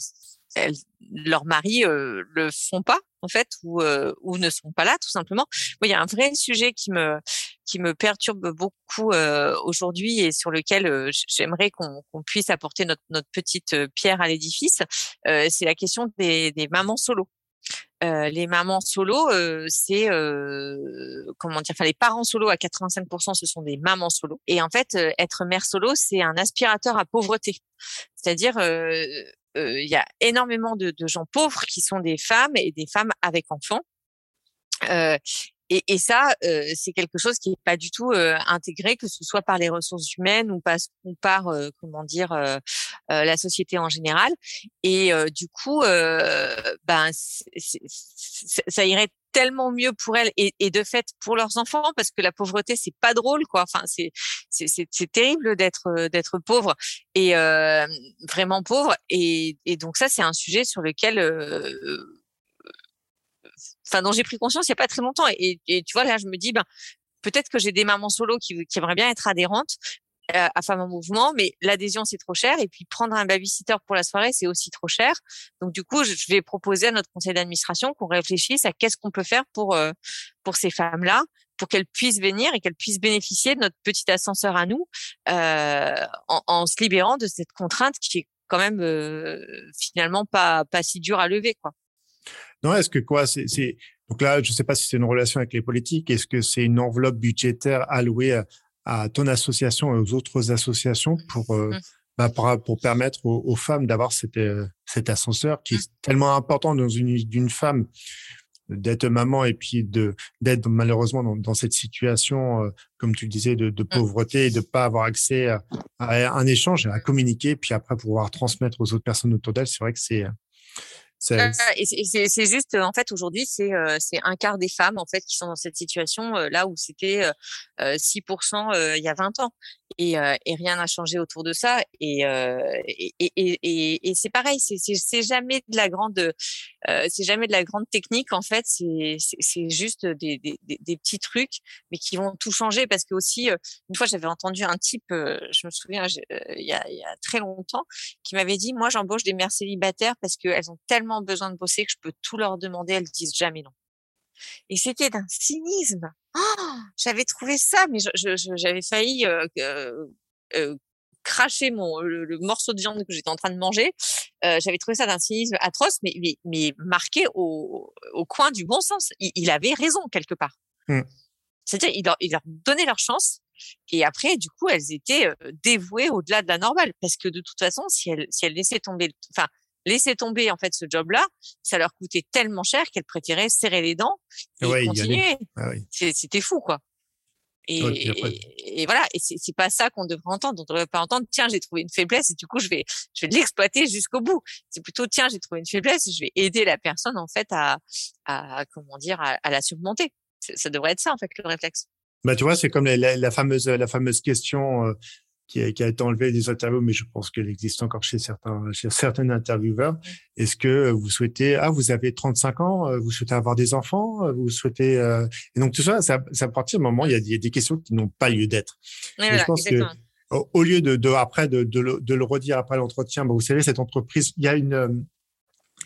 elles leurs maris euh, le font pas en fait ou euh, ou ne sont pas là tout simplement. il y a un vrai sujet qui me qui me perturbe beaucoup euh, aujourd'hui et sur lequel euh, j'aimerais qu'on puisse apporter notre notre petite pierre à l'édifice. c'est la question des, des mamans solo. Euh, les mamans solo, euh, c'est euh, comment dire, enfin les parents solo à 85%, ce sont des mamans solo. Et en fait, être mère solo, c'est un aspirateur à pauvreté. C'est-à-dire, il y a énormément de, de, gens pauvres qui sont des femmes et des femmes avec enfants. Et, et ça, euh, c'est quelque chose qui n'est pas du tout euh, intégré, que ce soit par les ressources humaines ou, pas, ou par, euh, comment dire, la société en général. Et du coup, ben, ça irait tellement mieux pour elles et, et, de fait pour leurs enfants parce que la pauvreté c'est pas drôle quoi enfin c'est c'est terrible d'être d'être pauvre et vraiment pauvre et, et donc ça c'est un sujet sur lequel enfin dont j'ai pris conscience il y a pas très longtemps. Et, tu vois là, je me dis ben peut-être que j'ai des mamans solo qui, qui aimeraient bien être adhérentes euh, à Femmes en Mouvement, mais l'adhésion c'est trop cher et puis prendre un babysitter pour la soirée c'est aussi trop cher. Donc du coup, je vais proposer à notre conseil d'administration qu'on réfléchisse à qu'est-ce qu'on peut faire pour euh, pour ces femmes-là pour qu'elles puissent venir et qu'elles puissent bénéficier de notre petit ascenseur à nous euh, en, en, se libérant de cette contrainte qui est quand même euh, finalement pas pas si dure à lever quoi. Non, est-ce que quoi c'est, donc là, je ne sais pas si c'est une relation avec les politiques. Est-ce que c'est une enveloppe budgétaire allouée à, ton association et aux autres associations pour euh, mmh. bah, pour, pour, permettre aux, femmes d'avoir cet, euh, cet ascenseur qui est mmh. tellement important dans une d'une femme d'être maman et puis de d'être malheureusement dans, dans, cette situation, euh, comme tu le disais, de, de mmh. pauvreté et de pas avoir accès à, à, un échange, à communiquer, puis après pouvoir transmettre aux autres personnes autour d'elle. C'est vrai que c'est c'est juste, en fait, aujourd'hui, c'est euh, un quart des femmes en fait qui sont dans cette situation euh, là où c'était 6% euh, il y a 20 ans. Et, et rien n'a changé autour de ça. Et et, et, et, et c'est pareil, c'est jamais de la grande c'est jamais de la grande technique en fait, c'est c'est juste des, des, des, petits trucs mais qui vont tout changer. Parce que aussi une fois j'avais entendu un type, je me souviens il y a, il y a très longtemps, qui m'avait dit moi j'embauche des mères célibataires parce qu'elles ont tellement besoin de bosser que je peux tout leur demander, elles disent jamais non. Et c'était d'un cynisme. Oh, j'avais trouvé ça, mais j'avais failli euh, euh, cracher mon le, morceau de viande que j'étais en train de manger. Euh, j'avais trouvé ça d'un cynisme atroce, mais, mais, marqué au, au, coin du bon sens. Il, avait raison quelque part. Mmh. C'est-à-dire, il leur, il leur donnait leur chance. Et après, du coup, elles étaient dévouées au-delà de la normale, parce que de toute façon, si elles, si elles laissaient tomber, enfin, laisser tomber en fait ce job-là, ça leur coûtait tellement cher qu'elles préféraient serrer les dents et continuer. Ah c'était fou quoi. Et, et, voilà, et c'est pas ça qu'on devrait entendre. On devrait pas entendre tiens j'ai trouvé une faiblesse et du coup je vais je vais l'exploiter jusqu'au bout. C'est plutôt tiens j'ai trouvé une faiblesse et je vais aider la personne en fait à, à comment dire à, la surmonter. Ça devrait être ça en fait le réflexe. Bah tu vois c'est comme la, la, fameuse la fameuse question euh, qui a, qui a, été enlevé des interviews, mais je pense qu'elle existe encore chez certains, chez certains intervieweurs. Est-ce que vous souhaitez, ah, vous avez 35 ans, euh, vous souhaitez avoir des enfants, euh, vous souhaitez, euh... et donc tout ça, ça, ça à partir du moment, il y a, il y a des questions qui n'ont pas lieu d'être. je pense que au, lieu de, de après de, de, le, de, le, redire après l'entretien, bah, vous savez, cette entreprise, il y a une, euh,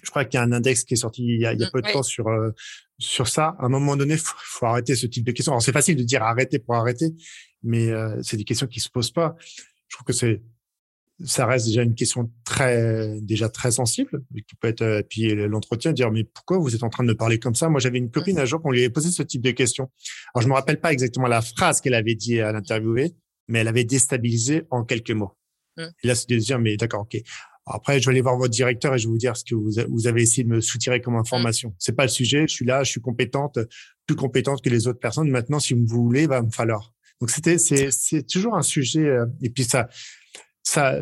je crois qu'il y a un index qui est sorti il y a, il y a mmh, peu de temps sur sur ça. À un moment donné, faut, faut arrêter ce type de questions. Alors c'est facile de dire arrêter pour arrêter, mais euh, c'est des questions qui se posent pas. Je trouve que c'est ça reste déjà une question très déjà très sensible qui peut être euh, puis l'entretien dire mais pourquoi vous êtes en train de parler comme ça? Moi j'avais une copine un jour qu'on lui avait posé ce type de questions alors je me rappelle pas exactement la phrase qu'elle avait dit à l'interviewé mais elle avait déstabilisé en quelques mots mmh. et là c'est de dire mais d'accord ok Après, je vais aller voir votre directeur et je vais vous dire ce que vous, avez essayé de me soutirer comme information. C'est pas le sujet. Je suis là, je suis compétente, plus compétente que les autres personnes. Maintenant, si vous voulez, va me falloir. Donc c'était, c'est, c'est toujours un sujet. Euh, et puis ça, ça,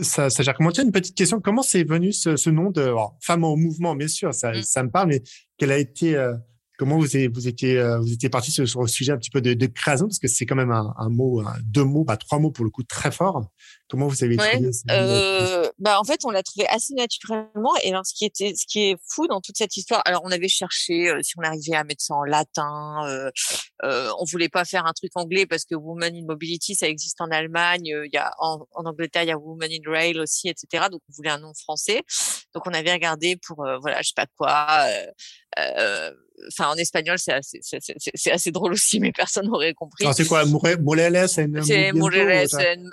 ça, ça gère. Comment une petite question Comment c'est venu ce, ce nom de femme en mouvement Bien sûr, ça, mmh. ça me parle, mais quelle a été euh, Comment vous, avez, vous étiez euh, vous étiez parti sur, le sujet un petit peu de, de création parce que c'est quand même un, un mot, deux mots, pas trois mots pour le coup très fort. Comment vous avez trouvé ça euh, bah en fait on l'a trouvé assez naturellement. Et alors ce qui était ce qui est fou dans toute cette histoire alors on avait cherché euh, si on arrivait à mettre ça en latin euh, euh, on voulait pas faire un truc anglais parce que Women in Mobility ça existe en Allemagne il y a en, en Angleterre il y a Women in Rail aussi etc donc on voulait un nom français. Donc on avait regardé pour voilà je sais pas quoi enfin en espagnol c'est assez c'est assez drôle aussi mais personne n'aurait compris. C'est quoi Moreles c'est Moreles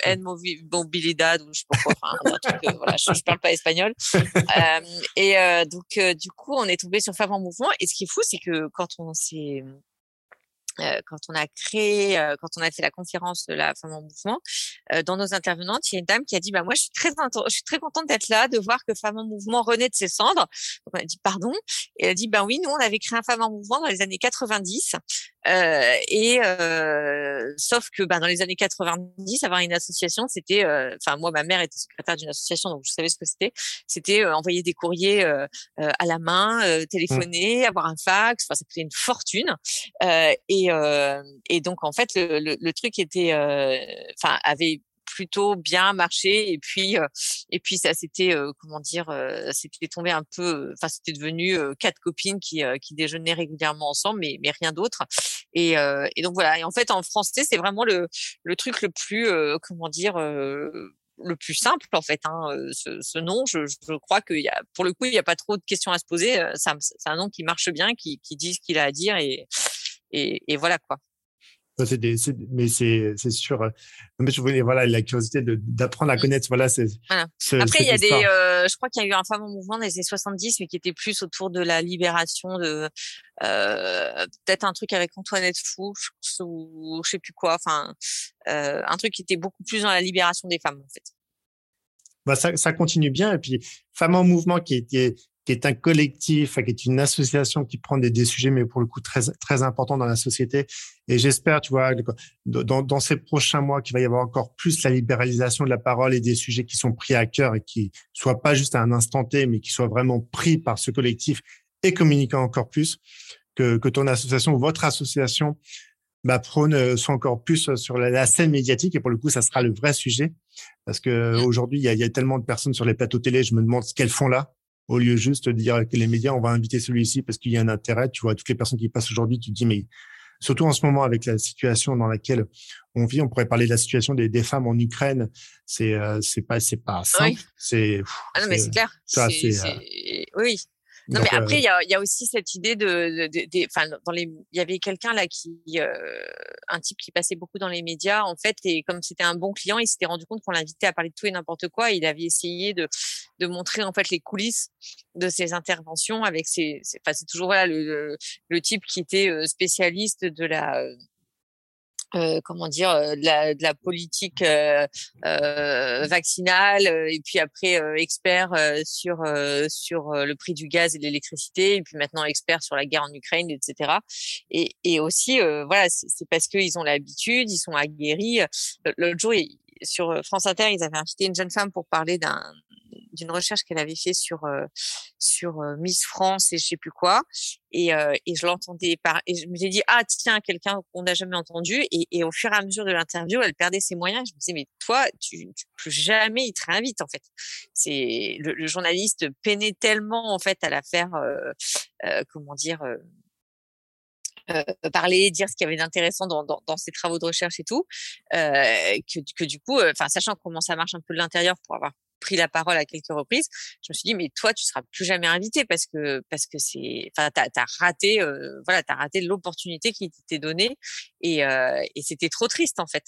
en, mobilidad ou je sais pas quoi enfin un truc, euh, voilà je, je, parle pas espagnol. (laughs) Euh, et euh, donc euh, du coup on est tombé sur Femmes en mouvement. Et ce qui est fou c'est que quand on s'est quand on a créé, euh, quand on a fait la conférence de la femme en mouvement, euh, dans nos intervenantes, il y a une dame qui a dit bah moi je suis très je suis très contente d'être là, de voir que femme en mouvement renaît de ses cendres. Donc on a dit pardon et elle a dit ben oui nous on avait créé un femme en mouvement dans les années 90 euh, et euh, sauf que ben, dans les années 90, avoir une association, c'était, enfin moi ma mère était secrétaire d'une association, donc je savais ce que c'était. C'était envoyer des courriers à la main, mmh. téléphoner, avoir un fax. Enfin, ça coûtait une fortune. et et, donc en fait le, le, truc était, enfin avait plutôt bien marché et puis et puis ça c'était comment dire c'était tombé un peu enfin c'était devenu quatre copines qui qui déjeunaient régulièrement ensemble mais mais rien d'autre et, et donc voilà et en fait en français c'est vraiment le le truc le plus comment dire le plus simple en fait. Hein, ce, nom, je, je crois qu'il y a, pour le coup, il n'y a pas trop de questions à se poser. C'est un, nom qui marche bien, qui, qui dit ce qu'il a à dire et, et, voilà quoi. C'est des, mais c'est, c'est sûr. Euh, mais je voulais, voilà, la curiosité d'apprendre à mmh. connaître. Voilà, c'est. Voilà. Après, il y a des, euh, je crois qu'il y a eu un fameux mouvement des années 70, mais qui était plus autour de la libération de, euh, peut-être un truc avec Antoinette Fou, ou je sais plus quoi. Enfin, euh, un truc qui était beaucoup plus dans la libération des femmes, en fait. Bah, ça, ça continue bien. Et puis, Femmes en mouvement qui était qui est un collectif, qui est une association qui prend des, des, sujets, mais pour le coup très très importants dans la société. Et j'espère, tu vois, dans, dans ces prochains mois, qu'il va y avoir encore plus la libéralisation de la parole et des sujets qui sont pris à cœur et qui soient pas juste à un instant T, mais qui soient vraiment pris par ce collectif et communiquant encore plus que, que ton association ou votre association bah, prône euh, soit encore plus sur la, la, scène médiatique et pour le coup ça sera le vrai sujet parce que mmh. aujourd'hui il y a, y a, tellement de personnes sur les plateaux télé je me demande ce qu'elles font là au lieu juste de dire que les médias, on va inviter celui-ci parce qu'il y a un intérêt. Tu vois, toutes les personnes qui passent aujourd'hui, tu te dis, mais surtout en ce moment avec la situation dans laquelle on vit, on pourrait parler de la situation des, des femmes en Ukraine. C'est euh, c'est pas c'est pas simple. C'est ah non mais c'est clair. Ça, c'est, euh, oui. Non, mais après, euh il y, a, y, a, aussi cette idée de, enfin, dans les, il y avait quelqu'un là qui, euh, un type qui passait beaucoup dans les médias, en fait, et comme c'était un bon client, il s'était rendu compte qu'on l'invitait à parler de tout et n'importe quoi. il avait essayé de, de montrer en fait les coulisses de ses interventions avec ses, enfin, c'est toujours voilà le, le, type qui était euh, spécialiste de la euh, comment dire euh, de la, de la politique euh, euh vaccinale et puis après expert sur sur le prix du gaz et de l'électricité et puis maintenant expert sur la guerre en Ukraine etc et, et aussi voilà c'est parce qu'ils ont l'habitude ils sont aguerris. L'autre jour sur France Inter ils avaient invité une jeune femme pour parler d'un d'une recherche qu'elle avait fait sur euh, sur euh, Miss France et je sais plus quoi et, euh, et je l'entendais par et je me suis dit ah tiens quelqu'un qu'on n'a jamais entendu et, et, au fur et à mesure de l'interview elle perdait ses moyens. Je me disais mais toi tu, tu plus jamais il te réinvite en fait c'est le, le, journaliste peinait tellement en fait à la faire comment dire euh, parler, dire ce qu'il y avait d'intéressant dans, dans, dans, ses travaux de recherche et tout, euh, que, que, du coup, enfin sachant comment ça marche un peu de l'intérieur pour avoir pris la parole à quelques reprises, je me suis dit mais toi tu seras plus jamais invité parce que parce que c'est enfin t'as as raté euh, voilà t'as raté l'opportunité qui t'était donnée et euh, c'était trop triste en fait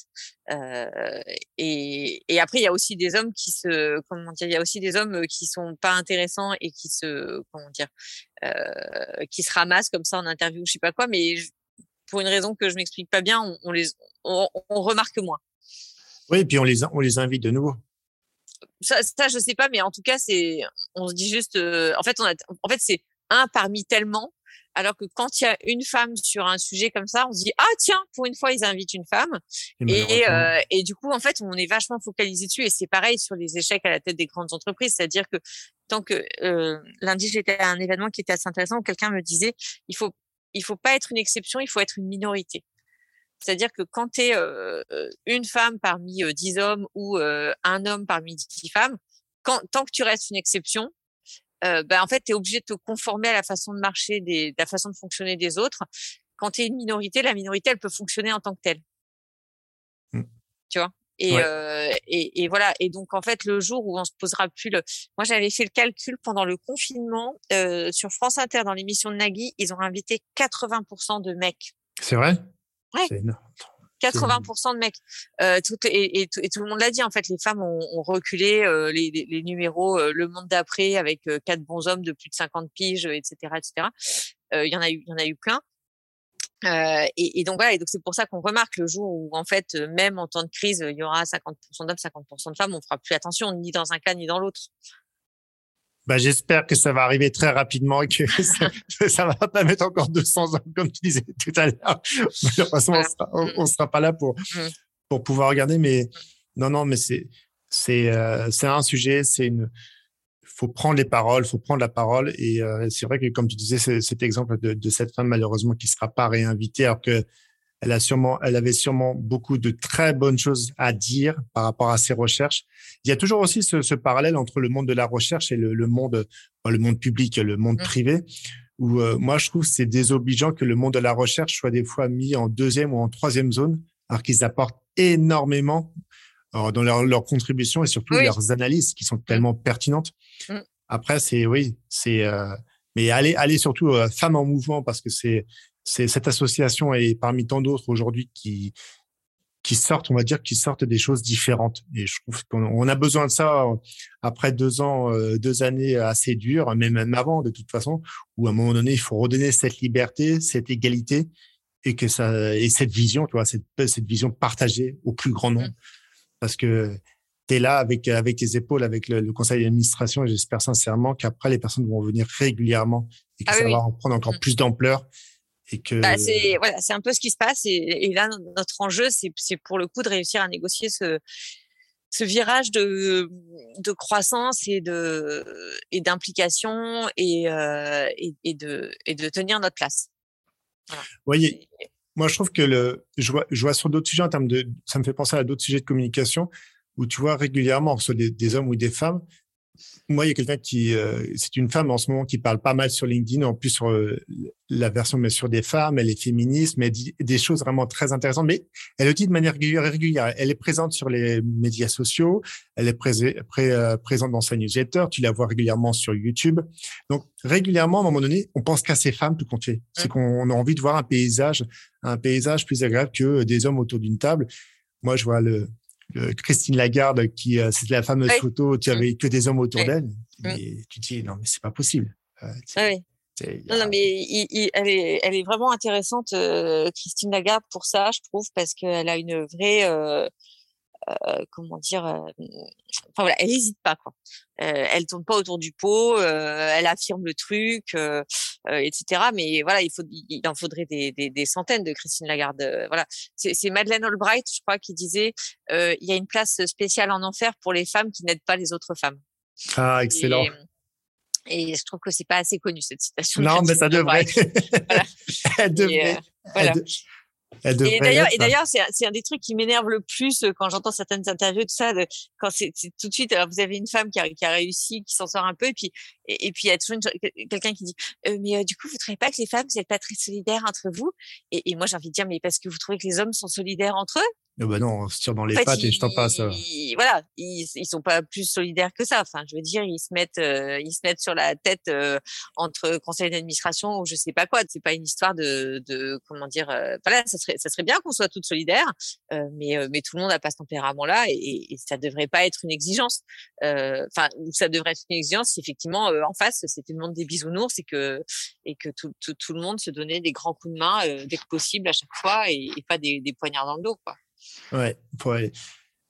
euh, et après il y a aussi des hommes qui se comment dire il y a aussi des hommes qui sont pas intéressants et qui se comment dire qui se ramassent comme ça en interview je sais pas quoi mais pour une raison que je m'explique pas bien on, les on remarque moins oui, et puis on les, on les invite de nouveau. Ça, ça, je sais pas, mais en tout cas, c'est, on se dit juste, en fait, on a, en fait, c'est un parmi tellement alors que quand il y a une femme sur un sujet comme ça, on se dit ah tiens pour une fois ils invitent une femme. Et, euh, et, du coup en fait on est vachement focalisé dessus. Et c'est pareil sur les échecs à la tête des grandes entreprises, c'est-à-dire que tant que euh, lundi j'étais à un événement qui était assez intéressant où quelqu'un me disait il faut il faut pas être une exception, il faut être une minorité. C'est-à-dire que quand tu es euh, une femme parmi dix hommes ou un homme parmi dix femmes, quand, tant que tu restes une exception, euh, ben, en fait, tu es obligé de te conformer à la façon de marcher, des, la façon de fonctionner des autres. Quand tu es une minorité, la minorité, elle peut fonctionner en tant que telle. Mmh. Tu vois? Et, euh, et, et, voilà. Et donc, en fait, le jour où on se posera plus le. Moi, j'avais fait le calcul pendant le confinement euh, sur France Inter dans l'émission de Nagui. Ils ont invité 80% de mecs. C'est vrai? Ouais. C'est énorme. 80% de mecs. Euh, tout, et, et, tout le monde l'a dit, en fait, les femmes ont, ont reculé euh, les, les, les, numéros euh, Le Monde d'après avec quatre bons hommes de plus de 50 piges, etc. etc. Il y en a eu, il y en a eu plein. Et, et, donc voilà, et donc c'est pour ça qu'on remarque le jour où en fait, même en temps de crise, il y aura 50% d'hommes, 50% de femmes, on fera plus attention ni dans un cas ni dans l'autre. Bah, j'espère que ça va arriver très rapidement et que (laughs) ça, ça va pas mettre encore 200 ans, comme tu disais tout à l'heure. Malheureusement, on sera, sera pas là pour, mmh. pour pouvoir regarder, mais non, non, mais c'est, c'est, euh, c'est un sujet, c'est une, faut prendre les paroles, faut prendre la parole. Et euh, c'est vrai que, comme tu disais, cet exemple de, de, cette femme, malheureusement, qui sera pas réinvitée, alors que elle a sûrement, elle avait sûrement beaucoup de très bonnes choses à dire par rapport à ses recherches. Il y a toujours aussi ce, ce parallèle entre le monde de la recherche et le, le monde, le monde public, le monde mmh. privé, où euh, moi je trouve c'est désobligeant que le monde de la recherche soit des fois mis en deuxième ou en troisième zone, alors qu'ils apportent énormément euh, dans leur, leur contribution et surtout leurs analyses qui sont mmh. tellement pertinentes. Mmh. Après, c'est oui, c'est euh, mais allez, allez surtout euh, femmes en mouvement parce que c'est c'est cette association et parmi tant d'autres aujourd'hui qui qui sortent, on va dire, qui sortent des choses différentes. Et je trouve qu'on a besoin de ça euh, après deux ans, euh, deux années assez dures, mais même avant, de toute façon, où à un moment donné, il faut redonner cette liberté, cette égalité et que ça, et cette vision, tu vois, cette, cette vision partagée au plus grand nombre. Mmh. Parce que tu es là avec, avec tes épaules, avec le, conseil d'administration et j'espère sincèrement qu'après, les personnes vont venir régulièrement et que ah ça va en prendre encore mmh. plus d'ampleur et que bah, c'est voilà, c'est un peu ce qui se passe et, et là notre enjeu c'est pour le coup de réussir à négocier ce ce virage de de croissance et de et d'implication et, euh, et, et de et de tenir notre place. Voilà. Voyez, moi je trouve que le je vois je vois sur d'autres sujets en termes de ça me fait penser à d'autres sujets de communication où tu vois régulièrement, soit des, des hommes ou des femmes, moi, il y a quelqu'un qui, euh, c'est une femme en ce moment qui parle pas mal sur LinkedIn, en plus sur euh, la version bien sûr des femmes, elle est féministe, mais elle dit des choses vraiment très intéressantes. Mais elle le dit de manière régulière. Elle est présente sur les médias sociaux, elle est pré euh, présente dans sa newsletter, tu la vois régulièrement sur YouTube. Donc régulièrement, à un moment donné, on pense qu'à ces femmes tout compte fait. C'est qu'on a envie de voir un paysage, un paysage plus agréable que des hommes autour d'une table. Moi, je vois le, Christine Lagarde, qui euh, c'était la fameuse photo, tu avais que des hommes autour d'elle. Mais tu te dis non, mais c'est pas possible. Euh, oui. Non, non, mais il, elle, est, elle est vraiment intéressante, euh, Christine Lagarde, pour ça, je trouve, parce qu'elle a une vraie, euh, comment dire, euh, enfin voilà, elle n'hésite pas quoi. Euh, elle tourne pas autour du pot, elle affirme le truc, etc. Mais voilà, il faut, il en faudrait des, des, des centaines de Christine Lagarde. voilà, c'est Madeleine Albright, je crois, qui disait, il y a une place spéciale en enfer pour les femmes qui n'aident pas les autres femmes. Ah, excellent. Et, je trouve que c'est pas assez connu cette citation. Non, mais ça devrait. voilà. (laughs) Elle devrait. voilà. Et d'ailleurs, et d'ailleurs, c'est, un des trucs qui m'énerve le plus euh, quand j'entends certaines interviews, tout ça, de, quand c'est, tout de suite, alors vous avez une femme qui a, qui a réussi, qui s'en sort un peu, et puis, et, puis il y a toujours quelqu'un qui dit, euh, mais euh, du coup, vous trouvez pas que les femmes, vous êtes pas très solidaires entre vous? et, et moi, j'ai envie de dire, mais parce que vous trouvez que les hommes sont solidaires entre eux? Oh bah non, on se tire dans les pattes et je t'en passe. voilà, ils, ils sont pas plus solidaires que ça. Enfin, je veux dire, ils se mettent, euh, ils se mettent sur la tête euh, entre conseils d'administration ou je sais pas quoi. C'est pas une histoire de, de comment dire. Euh, voilà, ça serait, ça serait bien qu'on soit toutes solidaires, mais mais tout le monde n'a pas ce tempérament-là et, et, ça devrait pas être une exigence. Enfin, ça devrait être une exigence si effectivement en face c'était le monde des bisounours et que et que tout, tout, tout, le monde se donnait des grands coups de main dès que possible à chaque fois et, et pas des, des poignards dans le dos, quoi. Ouais,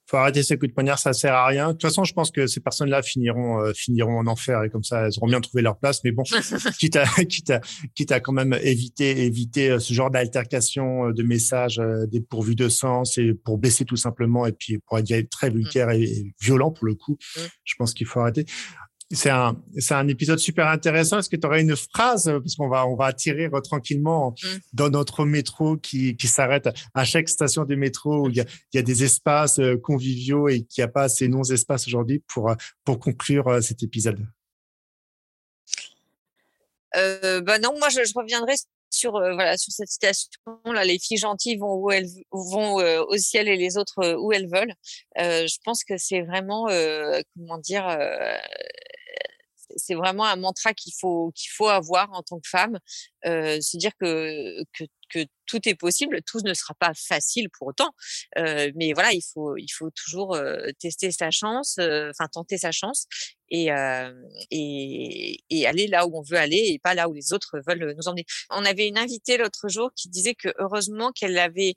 faut arrêter ces coups de poignard, ça sert à rien. De toute façon, je pense que ces personnes-là finiront euh, finiront en enfer et comme ça, elles auront bien trouvé leur place. Mais bon, (laughs) quitte à quitte à quitte à quand même éviter éviter euh, ce genre d'altercation, euh, de messages dépourvus de sens et pour baisser tout simplement et puis pour être très mmh. vulgaire et, violent pour le coup, mmh. je pense qu'il faut arrêter. C'est un, c'est un épisode super intéressant. Est-ce que tu aurais une phrase, puisqu'on va, on va attirer tranquillement mmh. dans notre métro qui, qui s'arrête à chaque station du métro où il y a, il y a des espaces euh, conviviaux et qu'il n'y a pas ces non-espaces aujourd'hui pour, euh, pour conclure euh, cet épisode? Euh, bah non, moi je, je reviendrai sur voilà sur cette citation là les filles gentilles vont où elles vont au ciel et les autres où elles veulent euh, je pense que c'est vraiment comment dire c'est vraiment un mantra qu'il faut qu'il faut avoir en tant que femme, euh, se dire que, que, tout est possible, tout ne sera pas facile pour autant, euh, mais voilà, il faut il faut toujours euh, tester sa chance, enfin tenter sa chance et et aller là où on veut aller et pas là où les autres veulent nous emmener. On avait une invitée l'autre jour qui disait que heureusement qu'elle avait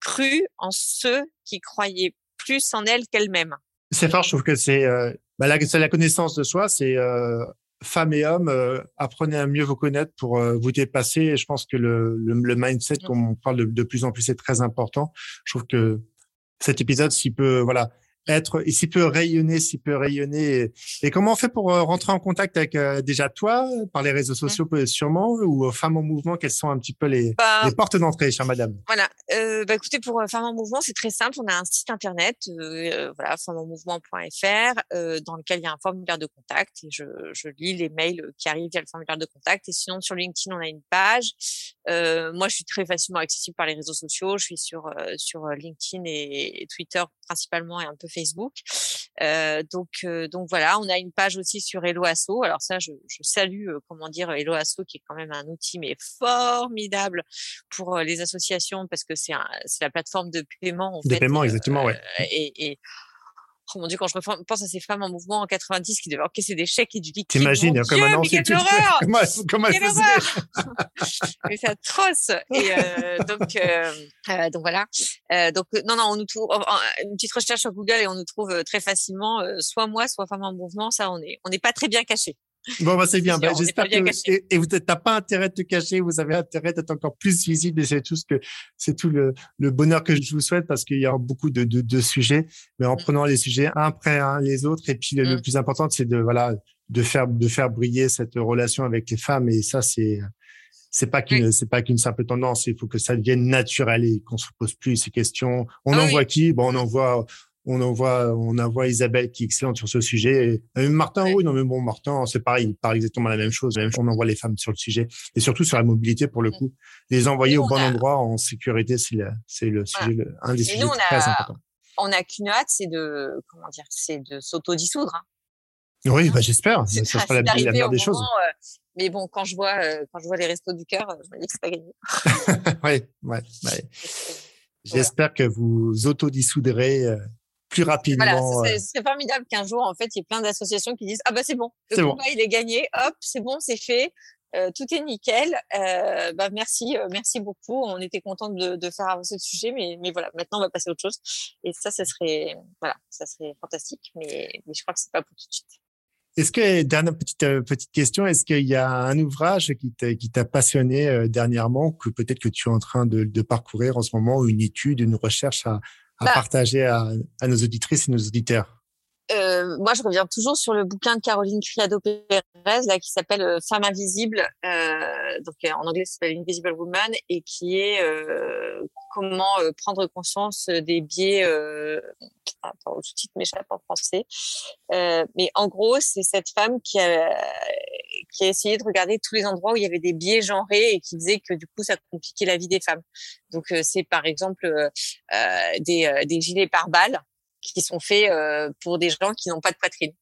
cru en ceux qui croyaient plus en elle qu'elle-même. C'est fort, je trouve que c'est bah, la, la connaissance de soi, c'est euh, femmes et hommes, euh, apprenez à mieux vous connaître pour euh, vous dépasser. Et je pense que le, le, le mindset, comme on parle de, de, plus en plus, est très important. Je trouve que cet épisode, s'il peut, voilà, être, et s'il peut rayonner, s'il peut rayonner. Et, comment on fait pour euh, rentrer en contact avec euh, déjà toi, par les réseaux sociaux sûrement, ou Femmes en Mouvement, quelles sont un petit peu les, bah, les portes d'entrée, chère madame? Voilà. Euh, bah, écoutez, pour Femmes en Mouvement, c'est très simple. On a un site internet, euh, voilà, femmesenmouvement.fr, euh, dans lequel il y a un formulaire de contact et je, je lis les mails qui arrivent via le formulaire de contact. Et sinon, sur LinkedIn, on a une page. moi, je suis très facilement accessible par les réseaux sociaux. Je suis sur, sur LinkedIn et, et Twitter principalement et un peu Facebook. Euh, donc, euh, donc voilà, on a une page aussi sur Hello Asso. Alors ça, je, je salue, euh, comment dire, Hello Asso qui est quand même un outil mais formidable pour les associations parce que c'est la plateforme de paiement. En de paiement, exactement, ouais. Et, et Oh mon dieu, quand je pense à ces femmes en mouvement en 90 qui devaient encaisser des chèques et du liquide. T'imagines, comme un ancien quelle horreur (laughs) Comment, comment quelle horreur (laughs) Mais c'est atroce. Et euh, donc, euh, euh, donc voilà. Euh, donc non, non, on nous trouve une petite recherche sur Google et on nous trouve très facilement, soit moi, soit femmes en mouvement. Ça, on est, on n'est pas très bien cachés. Bon, bah, c'est bien. Bah, J'espère que et, et vous n'avez pas intérêt de te cacher, vous avez intérêt d'être encore plus visible et c'est tout ce que c'est tout le, le, bonheur que je vous souhaite parce qu'il y a beaucoup de, de, de, sujets, mais en mmh. prenant les sujets un après un les autres et puis le, mmh. plus important c'est de voilà de faire de faire briller cette relation avec les femmes et ça c'est c'est pas qu'une c'est pas qu'une simple tendance. Il faut que ça devienne naturel et qu'on se pose plus ces questions. On ah envoie qui? Bon on envoie on envoie, on envoie Isabelle qui est excellente sur ce sujet. Et Martin, oui, non, mais bon, Martin, c'est pareil, il parle exactement la même chose. On envoie les femmes sur le sujet et surtout sur la mobilité pour le mm. coup. Les envoyer au bon endroit en sécurité, c'est le, c'est le sujet, un des sujets très importants. On n'a qu'une hâte, c'est de, comment dire, c'est de s'auto-dissoudre. Hein. Oui, bah, j'espère. Ça sera la, meilleure des choses. Euh, mais bon, quand je vois, euh, quand je vois les restos du cœur, je me dis que c'est pas gagné. oui, (laughs) ouais, ouais. (laughs) J'espère que vous autodissoudrez euh, plus rapidement. Voilà, c'est formidable qu'un jour, en fait, il y ait plein d'associations qui disent ah bah c'est bon, le combat bon. il est gagné, hop, c'est bon, c'est fait. Euh, tout est nickel. Euh, bah merci, euh, merci beaucoup. On était content de, de, faire avancer le sujet, mais, mais voilà, maintenant on va passer à autre chose. Et ça, ça serait, voilà, ça serait fantastique. Mais, mais je crois que c'est pas pour tout de suite. Est-ce que dernière petite euh, petite question, est-ce qu'il y a un ouvrage qui t'a qui t'a passionné euh, dernièrement que peut-être que tu es en train de, de parcourir en ce moment, une étude, une recherche à, à bah, partager à, à, nos auditrices et nos auditeurs euh, moi, je reviens toujours sur le bouquin de Caroline Criado Pérez, là, qui s'appelle euh, Femme invisible, euh, donc euh, en anglais, ça s'appelle Invisible Woman, et qui est euh, comment prendre conscience des biais. attends, le sous-titre m'échappe en français, mais en gros, c'est cette femme qui a qui a essayé de regarder tous les endroits où il y avait des biais genrés et qui disait que du coup, ça compliquait la vie des femmes. Donc, c'est par exemple des, des gilets pare-balles qui sont faits euh, pour des gens qui n'ont pas de poitrine.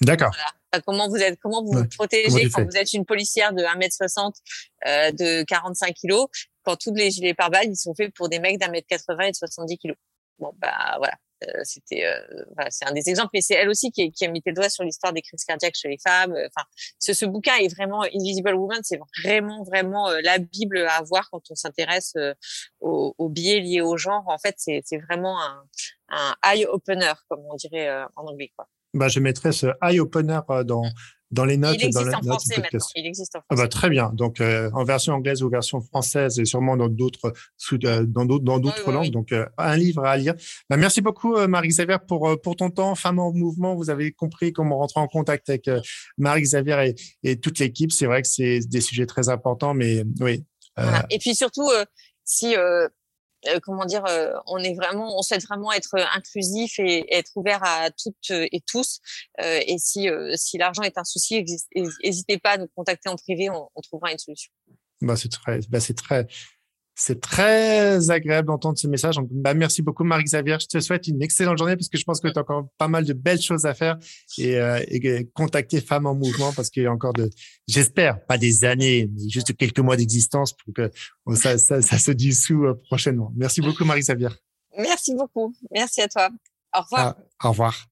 D'accord. Voilà. Comment vous êtes, comment vous vous protégez quand vous êtes une policière de 1m60, euh, de 45 kilos, quand tous les gilets pare-balles, ils sont faits pour des mecs d'un mètre 80 et de 70 kilos. Bon, bah, voilà. C'était, voilà, c'est un des exemples, mais c'est elle aussi qui, qui, a mis tes doigts sur l'histoire des crises cardiaques chez les femmes. Enfin, ce, ce, bouquin est vraiment Invisible Woman, c'est vraiment vraiment la bible à avoir quand on s'intéresse aux, aux, biais liés au genre. En fait, c'est vraiment un, un eye opener, comme on dirait en anglais, quoi. Bah, je mettrai ce eye opener dans dans les notes. Il existe dans en français maintenant. Il existe en français. Ah bah, très bien. Donc euh, en version anglaise ou version française et sûrement dans d'autres euh, dans d'autres dans d'autres langues. Donc euh, un livre à lire. Bah, merci beaucoup Marie-Xavier pour pour ton temps. Femmes en mouvement. Vous avez compris comment rentrer en contact avec Marie-Xavier et, et, toute l'équipe. C'est vrai que c'est des sujets très importants, mais oui. Voilà. Et puis surtout si euh, comment dire, euh, on est vraiment, on souhaite vraiment être inclusif et, être ouvert à toutes et tous. Euh, et si si l'argent est un souci, n'hésitez pas à nous contacter en privé, on, on trouvera une solution. Bah c'est très, bah c'est très, c'est très agréable d'entendre ce message. Donc, bah, merci beaucoup, Marie-Xavier. Je te souhaite une excellente journée parce que je pense que tu as encore pas mal de belles choses à faire et, euh, et contacter Femmes en Mouvement parce qu'il y a encore de, j'espère, pas des années, mais juste quelques mois d'existence pour que ça, ça, ça se dissout euh, prochainement. Merci beaucoup, Marie-Xavier. Merci beaucoup. Merci à toi. Au revoir. Ah, au revoir.